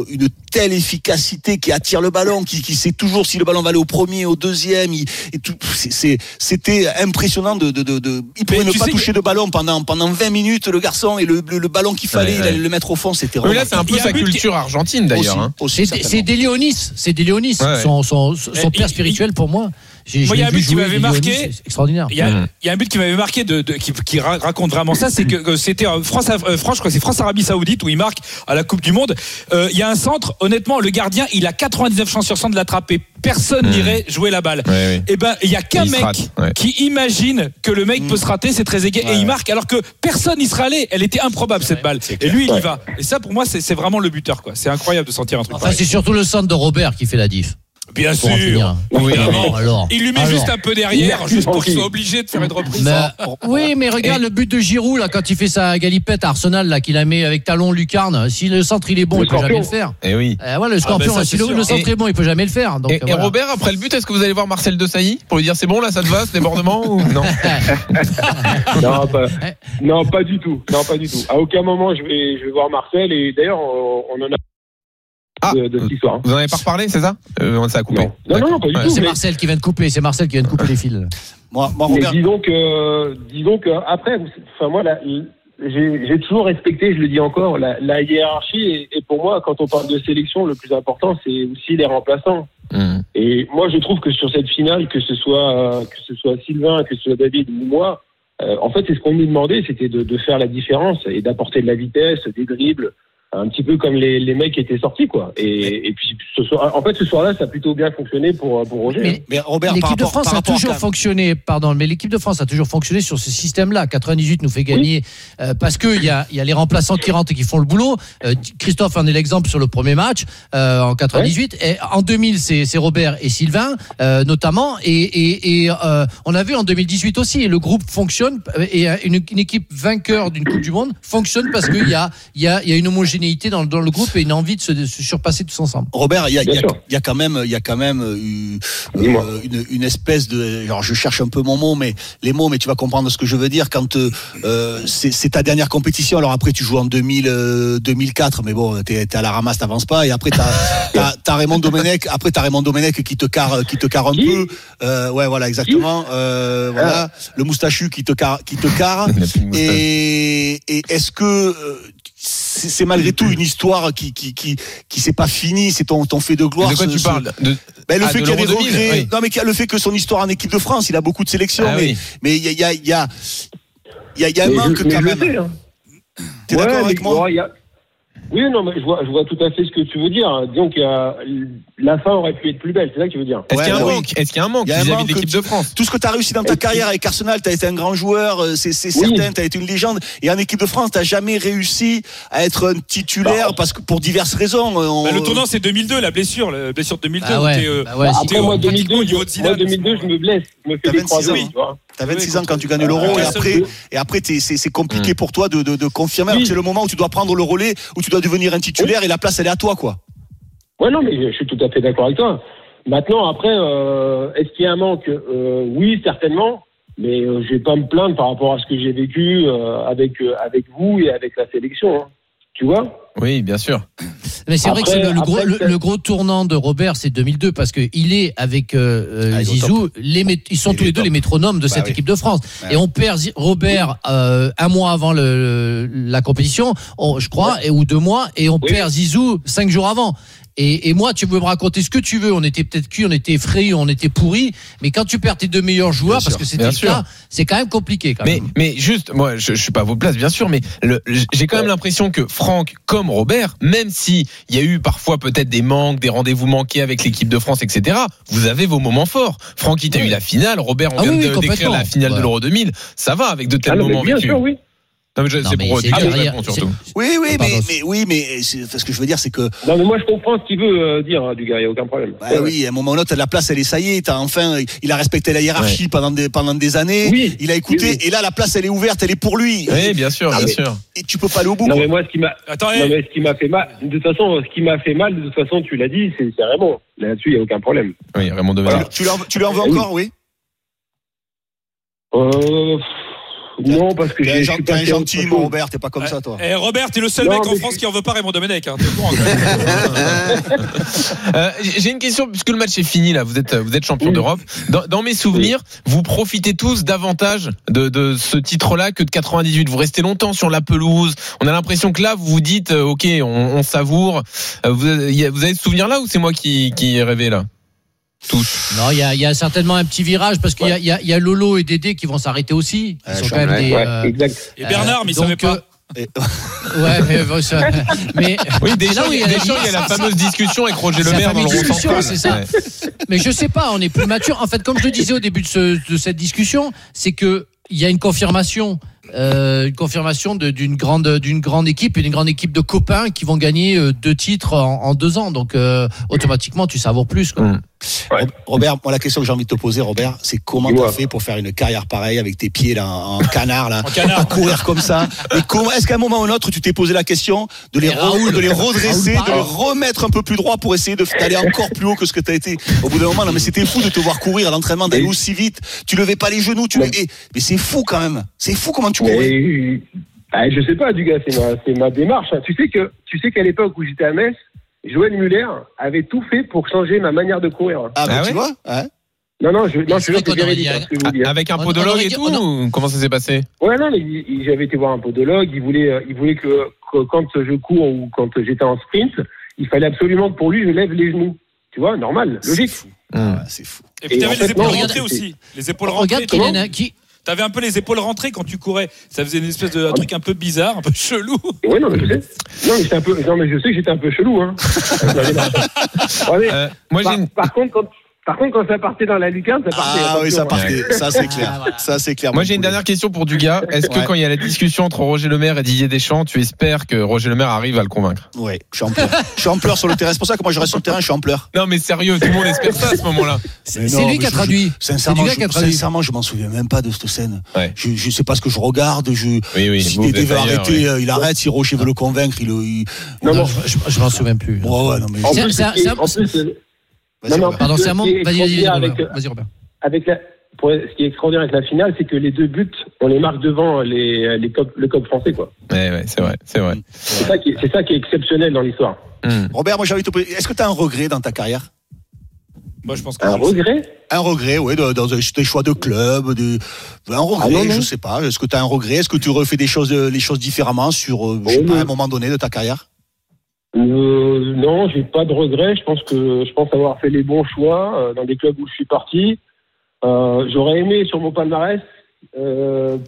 Speaker 4: une telle efficacité, qui attire le ballon, qui, qui sait toujours si le ballon va aller au premier, au deuxième, il- et tout, c'est- c'est- c'était impressionnant de, de, de, de- il pouvait
Speaker 7: Mais
Speaker 4: ne pas toucher de ballon pendant pendant 20 minutes le garçon et le, le, le ballon qu'il fallait,
Speaker 3: Ouais,
Speaker 4: il allait le mettre au fond, c'était
Speaker 3: Mais là, c'est un peu sa
Speaker 7: qui-
Speaker 3: culture argentine d'ailleurs.
Speaker 4: Aussi,
Speaker 3: hein.
Speaker 4: aussi,
Speaker 6: C'est des Léonis, c'est des Léonis,
Speaker 3: Ouais, ouais.
Speaker 6: son, son, son père
Speaker 7: il-
Speaker 6: spirituel pour moi. J'ai-
Speaker 7: Moi, il y a un but qui m'avait marqué.
Speaker 6: extraordinaire.
Speaker 7: Il y, a,
Speaker 3: Mm.
Speaker 7: il y a un but qui m'avait marqué de, de- qui, qui ra- raconte vraiment ça, c'est que, que c'était euh, France, euh, France, je crois c'est France Arabie Saoudite où il marque à la Coupe du Monde. Euh, Il y a un centre, honnêtement, le gardien, il a 99 chances sur 100 de l'attraper. Personne
Speaker 3: Mm.
Speaker 7: n'irait jouer la balle.
Speaker 3: Oui.
Speaker 7: Et ben, il y a qu'un mec
Speaker 3: rate, ouais.
Speaker 7: qui imagine que le mec peut se rater, c'est très égay, et il marque alors que personne n'y serait allé. Elle était improbable cette balle. Et lui, il y va. Et ça, pour moi, c'est c'est vraiment le buteur, quoi. C'est incroyable de sentir un truc
Speaker 6: Enfin,
Speaker 7: pareil.
Speaker 6: c'est surtout le centre de Robert qui fait la diff.
Speaker 7: Bien
Speaker 6: Pour
Speaker 7: sûr.
Speaker 6: finir.
Speaker 3: Oui,
Speaker 6: Alors, alors,
Speaker 7: Il lui met
Speaker 6: alors.
Speaker 7: juste un peu derrière, juste pour qu'il soit obligé de faire une reprise.
Speaker 6: Mais- oui, mais regarde le but de Giroud là quand il fait sa galipette à Arsenal là qu'il a mis avec talon lucarne. Si le centre il est bon,
Speaker 5: Le
Speaker 6: il peut jamais le faire.
Speaker 3: Et oui.
Speaker 6: Euh, voilà, le scorpion.
Speaker 7: ben ça,
Speaker 6: si le, centre
Speaker 3: Et-
Speaker 6: est bon, il peut jamais le faire. Donc,
Speaker 3: Et. Robert, après le but, est-ce que vous allez voir Marcel Desailly pour lui dire c'est bon là, ça te va, ce débordement ou non
Speaker 5: Non, pas, non, pas du tout. Non, pas du tout. À aucun moment je vais, je vais voir Marcel et d'ailleurs on en a
Speaker 3: Ah,
Speaker 5: de, de cette histoire.
Speaker 3: Vous en avez pas reparlé, c'est ça euh, Ça a coupé.
Speaker 5: Non. Non, non, non, pas du
Speaker 3: Ouais.
Speaker 5: tout.
Speaker 6: C'est
Speaker 5: mais-
Speaker 6: Marcel qui vient de couper. C'est Marcel qui vient de couper les fils.
Speaker 4: Moi, moi
Speaker 5: Mais
Speaker 4: Robert,
Speaker 5: disons que, disons que après, enfin moi, la- j'ai toujours respecté, je le dis encore, la, la hiérarchie. Et, et pour moi, quand on parle de sélection, le plus important, c'est aussi les remplaçants.
Speaker 3: Hum.
Speaker 5: Et moi, je trouve que sur cette finale, que ce soit euh, que ce soit Sylvain, que ce soit David ou moi, euh, en fait, c'est ce qu'on nous demandait, c'était de, de faire la différence et d'apporter de la vitesse, des dribbles, un petit peu comme les, les mecs qui étaient sortis, quoi. Et, et puis, ce soir, en fait, ce soir-là, ça a plutôt bien fonctionné pour pour Roger.
Speaker 6: Mais
Speaker 4: mais Robert,
Speaker 6: L'équipe de France a toujours fonctionné, pardon, mais l'équipe de France a toujours fonctionné sur ce système-là. 98 nous fait gagner euh, parce que il y a, il y a les remplaçants qui rentrent et qui font le boulot. Euh, Christophe en est l'exemple sur le premier match euh, en 98. Et en 2000, c'est c'est Robert et Sylvain euh, notamment. Et, et, et euh, on a vu en 2018 aussi. Le groupe fonctionne euh, et euh, une, une équipe vainqueur d'une Coupe du Monde fonctionne parce qu'il y a, il y, a, il y a une homogénéité dans, dans le groupe et une envie de se, de se surpasser tous ensemble.
Speaker 4: Robert, il y a, y y quand même, il y a quand même eu, euh,
Speaker 5: Dis-moi.
Speaker 4: une, une espèce de, alors je cherche un peu mon mot, mais les mots, mais tu vas comprendre ce que je veux dire quand euh, euh, c'est c'est ta dernière compétition. Alors après, tu joues en 2000, euh, 2004, mais bon, t'es es à la ramasse, t'avances pas. Et après, t'as as, as Raymond Domenech. Après, t'as Raymond Domenech qui te carre, qui te carre un
Speaker 5: Qui
Speaker 4: peu. Euh, ouais, voilà, exactement. Euh, voilà, le moustachu qui te carre, qui te carre. Et, et est-ce que euh, c'est malgré tout une histoire qui qui qui, qui s'est pas finie, c'est ton ton fait de gloire.
Speaker 3: De quoi
Speaker 4: ce-
Speaker 3: tu
Speaker 4: ce-
Speaker 3: parles de...
Speaker 4: ben, le
Speaker 3: Ah,
Speaker 4: fait qu'il y a des
Speaker 3: l'Euro 2000,
Speaker 4: regrets,
Speaker 3: oui.
Speaker 4: non mais qu'il y a le fait que son histoire en équipe de France, il a beaucoup de sélections,
Speaker 3: Ah
Speaker 4: mais
Speaker 3: oui.
Speaker 4: mais il y a il y a il y a il y a, y a un
Speaker 5: Mais
Speaker 4: manque
Speaker 5: je- mais
Speaker 4: quand même.
Speaker 5: hein.
Speaker 4: T'es
Speaker 5: Ouais,
Speaker 4: d'accord
Speaker 5: mais
Speaker 4: avec moi?
Speaker 5: bon, y a- Oui, non, mais je vois, je vois tout à fait ce que tu veux dire. Disons que la fin aurait pu être plus belle, c'est ça que tu veux dire.
Speaker 3: Est-ce
Speaker 4: Ouais,
Speaker 3: qu'il y a un
Speaker 4: oui.
Speaker 3: manque Est-ce qu'il y a un manque vis-à-vis de l'équipe
Speaker 4: que
Speaker 3: de France
Speaker 4: Tout ce que tu as réussi dans ta carrière avec Arsenal, tu as été un grand joueur, euh, c'est
Speaker 5: Oui.
Speaker 4: certain, tu as été une légende. Et en équipe de France, tu jamais réussi à être un titulaire
Speaker 5: Bah.
Speaker 4: parce que pour diverses raisons. euh, on-
Speaker 7: Bah, le tournant, c'est 2002, la blessure, la blessure de 2002.
Speaker 6: Ah ouais,
Speaker 7: euh,
Speaker 6: bah ouais,
Speaker 5: Bah,
Speaker 6: si-
Speaker 5: Après, moi,
Speaker 7: pratiquement
Speaker 5: 2002,
Speaker 7: au niveau de
Speaker 5: je,
Speaker 7: Zidane.
Speaker 5: moi, 2002, je me blesse, je me fais des
Speaker 4: 26 ans.
Speaker 5: croisés, tu vois.
Speaker 4: T'as 26
Speaker 7: Oui,
Speaker 4: ans quand tu gagnes l'euro
Speaker 7: Ah,
Speaker 4: et
Speaker 7: ouais,
Speaker 4: après, et après c'est compliqué
Speaker 3: Mm.
Speaker 4: pour toi de, de, de confirmer.
Speaker 5: Oui.
Speaker 4: C'est le moment où tu dois prendre le relais, où tu dois devenir un titulaire et la place elle est à toi quoi.
Speaker 5: Ouais, non, mais je suis tout à fait d'accord avec toi. Maintenant, après, euh, est-ce qu'il y a un manque? Euh, Oui, certainement. Mais euh, je vais pas me plaindre par rapport à ce que j'ai vécu euh, avec euh, avec vous et avec la sélection. hein. Tu vois?
Speaker 3: Oui, bien sûr.
Speaker 6: Mais c'est vrai que le, le gros,
Speaker 5: après,
Speaker 6: le,
Speaker 5: c'est-
Speaker 6: le gros tournant de Robert, c'est 2002 parce que il est avec euh, euh,
Speaker 4: Ah,
Speaker 6: Zizou, les ils sont tous les deux
Speaker 4: top.
Speaker 6: les métronomes de
Speaker 4: Bah
Speaker 6: cette
Speaker 4: oui.
Speaker 6: équipe de France.
Speaker 4: Ouais.
Speaker 6: Et on perd Robert euh, un mois avant le, la compétition, on- je crois, et, ou deux mois, et on
Speaker 5: Oui.
Speaker 6: perd Zizou cinq jours avant. Et, et moi, tu peux me raconter ce que tu veux. On était peut-être cuit, on était effrayés, on était pourris. Mais quand tu perds tes deux meilleurs joueurs,
Speaker 4: Bien
Speaker 6: parce
Speaker 4: sûr,
Speaker 6: que c'était le
Speaker 3: sûr.
Speaker 6: cas, c'est quand même compliqué. Quand
Speaker 3: Mais,
Speaker 6: même.
Speaker 3: mais juste, moi, je, je suis pas à vos places, bien sûr, mais j'ai quand même l'impression que Franck, comme Robert, même si il y a eu parfois peut-être des manques, des rendez-vous manqués avec l'équipe de France, etc., vous avez vos moments forts. Franck, il t'a eu la finale. Robert, on
Speaker 6: Ah
Speaker 3: vient
Speaker 6: oui, oui,
Speaker 3: de décrire la finale de l'Euro 2000. Ça va avec de tels
Speaker 5: Ah non,
Speaker 3: moments
Speaker 5: Bien sûr, oui.
Speaker 3: Non, mais c'est pour
Speaker 6: c'est
Speaker 3: dire
Speaker 6: derrière-
Speaker 3: surtout.
Speaker 4: Oui, oui,
Speaker 6: Pardon.
Speaker 4: mais, mais oui, mais c'est- ce que je veux dire, c'est que
Speaker 5: Non, mais moi, je comprends ce qu'il veut euh, dire, hein, Dugas, il n'y a aucun problème.
Speaker 4: bah
Speaker 5: Ouais,
Speaker 4: oui, à un moment ou l'autre, la place elle est ça y est, t'as enfin, il a respecté la hiérarchie pendant des pendant des années.
Speaker 5: Oui.
Speaker 4: Il a écouté
Speaker 5: Oui, oui.
Speaker 4: et là la place elle est ouverte, elle est pour lui.
Speaker 3: Oui, bien sûr,
Speaker 4: Ah,
Speaker 3: bien
Speaker 4: mais-
Speaker 3: sûr.
Speaker 4: Et tu peux pas aller au bout.
Speaker 5: Non, mais moi, ce qui m'a.
Speaker 7: Attends,
Speaker 5: Non,
Speaker 7: eh,
Speaker 5: mais ce qui m'a fait mal, de toute façon, ce qui m'a fait mal, de toute façon, tu l'as dit, c'est Raymond. Là-dessus, il n'y a aucun problème.
Speaker 3: Oui, Raymond Domenech.
Speaker 4: Tu, tu leur, tu leur veux
Speaker 5: Ah, oui.
Speaker 4: encore, oui?
Speaker 5: Euh, non, parce que j'ai-
Speaker 4: t'es un gentil, mon Robert, t'es pas comme ça, toi.
Speaker 7: eh, Robert, t'es le seul
Speaker 5: Non,
Speaker 7: mec en France qui en veut pas Raymond Domenech. Hein.
Speaker 3: Euh, J'ai une question, puisque le match est fini, là, vous êtes, vous êtes champion
Speaker 5: Oui.
Speaker 3: d'Europe. Dans, dans mes souvenirs, vous profitez tous davantage de, de ce titre-là que de 98. Vous restez longtemps sur la pelouse. On a l'impression que là, vous vous dites, euh, OK, on, on savoure. Euh, Vous, vous avez ce souvenir-là ou c'est moi qui, qui ai rêvé là? Tous.
Speaker 6: Non, il y a, il y a certainement un petit virage parce qu'il y a- y, y Lolo et Dédé qui vont s'arrêter aussi. Ils
Speaker 4: Ouais,
Speaker 6: sont quand même des.
Speaker 5: Ouais,
Speaker 6: euh,
Speaker 5: exact.
Speaker 7: Et Bernard, mais il
Speaker 6: donc,
Speaker 7: savait pas.
Speaker 6: Euh, ouais, mais, bon, ça- mais
Speaker 3: Oui, déjà,
Speaker 6: il y a
Speaker 3: il
Speaker 6: la
Speaker 3: y a la fameuse discussion avec Roger Le Maire dans le
Speaker 6: c'est ça.
Speaker 3: Ouais.
Speaker 6: Mais je sais pas, on est plus mature. En fait, comme je le disais au début de, ce- de cette discussion, c'est que il y a une confirmation, euh, une confirmation d'une grande, d'une grande équipe et d'une grande équipe de copains qui vont gagner euh, deux titres en, en deux ans. Donc euh, automatiquement, tu savoures plus. Quoi.
Speaker 3: Mm.
Speaker 4: Rob- Robert, moi la question que j'ai envie de te poser, Robert, c'est comment tu as fait pour faire une carrière pareille avec tes pieds là en canard là,
Speaker 7: En canard.
Speaker 4: à courir comme ça? Et comment est-ce qu'à un moment ou un autre tu t'es posé la question de les,
Speaker 6: Et Raoul.
Speaker 4: de les redresser,
Speaker 6: Raoul
Speaker 4: de les remettre un peu plus droit pour essayer de- d'aller encore plus haut que ce que tu as été au bout d'un moment? Non mais c'était fou de te voir courir à l'entraînement d'aller
Speaker 5: Et-
Speaker 4: aussi vite. Tu levais pas les genoux, tu
Speaker 5: Mais-
Speaker 4: levais- mais c'est fou quand même. C'est fou comment tu courais.
Speaker 5: Mais, ah, je sais pas, du gars, c'est ma, c'est ma démarche. hein. Tu sais que, tu sais qu'à l'époque où j'étais à Metz, Joël Muller avait tout fait pour changer ma manière de courir.
Speaker 4: Ah, bah,
Speaker 3: Ah
Speaker 4: tu
Speaker 3: ouais
Speaker 4: vois hein
Speaker 5: Non, non, je, non,
Speaker 6: C'est
Speaker 5: c'est véridique, hein, ce que je vous dis. hein.
Speaker 3: Avec un
Speaker 6: On-
Speaker 3: podologue et tout ou Comment ça s'est passé?
Speaker 5: Ouais, non, mais j'avais été voir un podologue. Il voulait, euh, il voulait que, que quand je cours ou quand j'étais en sprint, il fallait absolument que pour lui, je lève les genoux. Tu vois, normal, logique.
Speaker 4: C'est fou.
Speaker 3: Mm.
Speaker 4: Ah, ouais, c'est fou.
Speaker 7: Et puis t'avais les épaules rentrées
Speaker 5: regarde,
Speaker 7: aussi. Les épaules
Speaker 6: Regarde
Speaker 7: rentrées.
Speaker 6: qui.
Speaker 7: T'avais un peu les épaules rentrées quand tu courais. Ça faisait une espèce de un truc un peu bizarre, un peu chelou.
Speaker 5: Ouais, non, mais je sais. Non, mais, j'étais un peu, non, mais je sais que j'étais un peu chelou. Hein.
Speaker 3: Euh, Moi,
Speaker 5: par,
Speaker 3: une.
Speaker 5: par contre, quand, par contre, quand ça partait dans la lucarne, ça partait.
Speaker 4: Ah oui, ça partait. Ça c'est clair.
Speaker 6: Ah, voilà.
Speaker 4: Ça c'est clair.
Speaker 3: Moi j'ai une dernière question pour Dugas. Est-ce que
Speaker 4: Ouais.
Speaker 3: quand il y a la discussion entre Roger Le Maire et Didier Deschamps, tu espères que Roger Le Maire arrive à le convaincre?
Speaker 4: Ouais, je suis en pleurs. je suis en pleurs sur le terrain. C'est pour ça que moi je reste sur le terrain, je suis en pleurs.
Speaker 3: Non mais sérieux, tout le monde espère ça à ce moment-là.
Speaker 6: C'est lui qui a traduit. C'est
Speaker 4: Sincèrement, je,
Speaker 6: qui a traduit.
Speaker 4: sincèrement, je m'en souviens même pas de cette scène.
Speaker 3: Ouais.
Speaker 4: Je, je sais pas ce que je regarde. Je,
Speaker 3: Oui oui.
Speaker 4: si Dédé veut arrêter,
Speaker 3: oui.
Speaker 4: euh, il arrête. Si Rocher veut le convaincre, il. il...
Speaker 5: Non, non.
Speaker 6: Je, m'en souviens plus.
Speaker 4: Ouais, ouais, non, mais.
Speaker 5: En
Speaker 6: C'est-
Speaker 5: plus,
Speaker 4: Vas-y,
Speaker 5: non, non,
Speaker 4: Robert.
Speaker 6: Pardon,
Speaker 5: Ce
Speaker 6: c'est un
Speaker 5: qui
Speaker 6: moment.
Speaker 5: est
Speaker 6: Vas-y, vas-y,
Speaker 5: avec-
Speaker 6: Vas-y, Robert.
Speaker 5: avec la, pour, ce qui est extraordinaire avec la finale, c'est que les deux buts, on les marque devant les, les copes- le cop français, quoi.
Speaker 3: Ouais ouais, c'est vrai, c'est vrai.
Speaker 5: C'est ça qui, est- c'est ça qui est exceptionnel dans l'histoire.
Speaker 3: Hmm.
Speaker 4: Robert, moi j'ai envie de te poser. Est-ce que tu as un regret dans ta carrière?
Speaker 7: Moi, je pense que
Speaker 5: Un regret?
Speaker 4: Un regret, oui, dans, dans tes choix de club, de, un regret,
Speaker 5: Ah non, non.
Speaker 4: je sais pas. Est-ce que tu as un regret? Est-ce que tu refais des choses, euh, les choses différemment sur, euh, je sais
Speaker 5: Oh,
Speaker 4: pas, un moment donné de ta carrière?
Speaker 5: Euh, Non, j'ai pas de regret. Je pense que je pense avoir fait les bons choix euh, dans des clubs où je suis parti. Euh, j'aurais aimé sur mon palmarès, euh,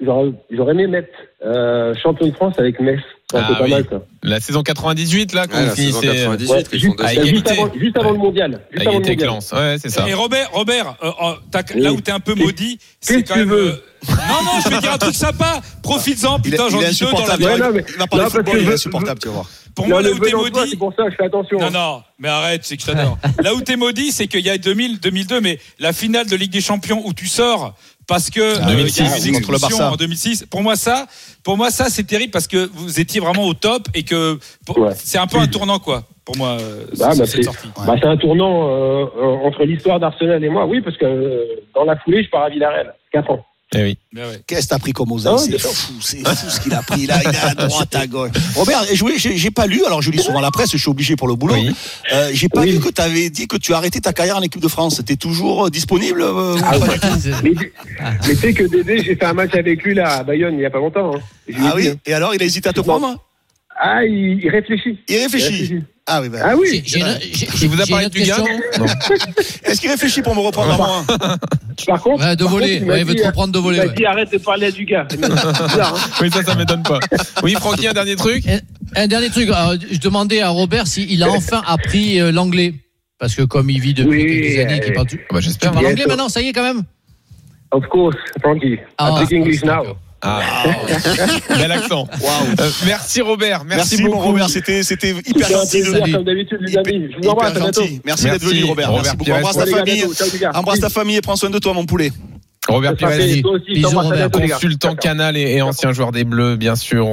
Speaker 5: j'aurais, j'aurais aimé mettre euh, champion de France avec Metz. C'est un
Speaker 3: Ah
Speaker 5: peu pas
Speaker 3: oui.
Speaker 5: mal ça.
Speaker 3: La saison 98 là quand
Speaker 2: Ouais,
Speaker 3: vous
Speaker 2: la saison
Speaker 3: finissez euh,
Speaker 2: 98,
Speaker 5: Ouais,
Speaker 2: ils sont
Speaker 5: juste, juste avant, juste avant le mondial. Juste avant le mondial.
Speaker 3: Ouais c'est ça.
Speaker 7: Et Robert, Robert, euh, euh,
Speaker 5: Oui.
Speaker 7: là où t'es un peu maudit, c'est quand même.
Speaker 5: veux
Speaker 7: euh, Non, non, je vais dire un truc sympa. Profites-en, putain, j'en dis deux dans la.
Speaker 5: Ouais,
Speaker 4: va-
Speaker 5: non, mais- non, parce
Speaker 4: football,
Speaker 5: que
Speaker 4: il est
Speaker 5: je-
Speaker 4: insupportable, tu vas voir.
Speaker 7: Pour
Speaker 5: Non,
Speaker 7: moi, là où t'es maudit.
Speaker 5: C'est pour ça que je fais attention.
Speaker 7: Non, non, mais arrête, c'est que je t'adore. Là où t'es maudit, c'est qu'il y a 2000, 2002, mais la finale de Ligue des Champions où tu sors parce que
Speaker 3: Ah,
Speaker 7: euh,
Speaker 3: 2006,
Speaker 7: il y a eu une
Speaker 4: contre le
Speaker 7: expulsion
Speaker 4: Barça.
Speaker 7: en 2006. Pour moi, ça, pour moi, ça, c'est terrible parce que vous étiez vraiment au top et que
Speaker 5: Ouais.
Speaker 7: c'est un peu un tournant, quoi. Pour moi, euh,
Speaker 5: Bah,
Speaker 7: c-
Speaker 5: bah,
Speaker 7: cette
Speaker 5: c'est-
Speaker 7: sortie.
Speaker 5: Bah, c'est un tournant euh, euh, entre l'histoire d'Arsenal et moi. Oui, parce que euh, dans la foulée, je pars à Villarreal. 4 ans.
Speaker 3: Eh oui.
Speaker 7: Ouais.
Speaker 4: Qu'est-ce que t'as pris comme oseille?
Speaker 5: Ah,
Speaker 4: C'est fou, c'est fou ce qu'il a pris là. Il est à droite, à gauche. Robert, joué, j'ai pas lu, alors je lis souvent la presse, je suis obligé pour le boulot.
Speaker 3: Oui.
Speaker 4: Euh, j'ai pas
Speaker 5: Oui.
Speaker 4: lu que tu avais dit que tu as arrêté ta carrière en équipe de France. T'es toujours euh, disponible euh,
Speaker 5: Ah, ouais. Mais, mais tu sais que Dédé, j'ai fait un match avec lui là à Bayonne il y a pas longtemps. hein.
Speaker 4: Ah
Speaker 5: dit,
Speaker 4: oui?
Speaker 5: hein.
Speaker 4: Et alors, il a hésité à te prendre?
Speaker 5: Ah, il, il réfléchit.
Speaker 4: Il réfléchit. Ah oui, ben.
Speaker 5: Ah oui.
Speaker 6: Une-
Speaker 3: Il vous a
Speaker 6: j'ai
Speaker 3: parlé du gars
Speaker 4: Est-ce qu'il réfléchit pour me reprendre à moi
Speaker 5: Par contre,
Speaker 6: Ouais, de
Speaker 5: par
Speaker 6: voler.
Speaker 5: contre, il
Speaker 6: Ouais, il veut te reprendre de voler,
Speaker 5: Il m'a
Speaker 6: ouais.
Speaker 5: dit arrête de parler à du gars. Bizarre, hein.
Speaker 3: Oui ça ça m'étonne pas. Oui Francky un dernier truc.
Speaker 6: Un dernier truc, euh, je demandais à Robert s'il a enfin appris euh, l'anglais. Parce que comme il vit depuis
Speaker 5: Oui,
Speaker 6: quelques années,
Speaker 5: euh,
Speaker 6: parle tout.
Speaker 3: Ah bah,
Speaker 6: Tu
Speaker 3: j'espère.
Speaker 6: parles
Speaker 5: Yes,
Speaker 6: anglais maintenant, ça y est quand même?
Speaker 5: Of course, Frankie.
Speaker 6: Ah,
Speaker 5: I speak English now.
Speaker 3: Ah, bel accent. Euh, merci Robert, merci,
Speaker 4: Merci, mon
Speaker 3: beaucoup.
Speaker 4: Robert, c'était c'était hyper gentil.
Speaker 5: plaisir, comme d'habitude, les amis. Je vous embrasse,
Speaker 4: Hyper
Speaker 5: à bientôt.
Speaker 4: gentil. Merci,
Speaker 3: Merci,
Speaker 4: d'être venu, Robert.
Speaker 3: Robert
Speaker 4: Merci beaucoup. Embrasse ta famille.
Speaker 5: Ciao, les gars.
Speaker 4: Embrasse ta famille et prends soin de toi, mon poulet.
Speaker 3: Robert
Speaker 6: Bisous,
Speaker 5: gars.
Speaker 3: consultant canal et, et ancien joueur des Bleus, bien sûr.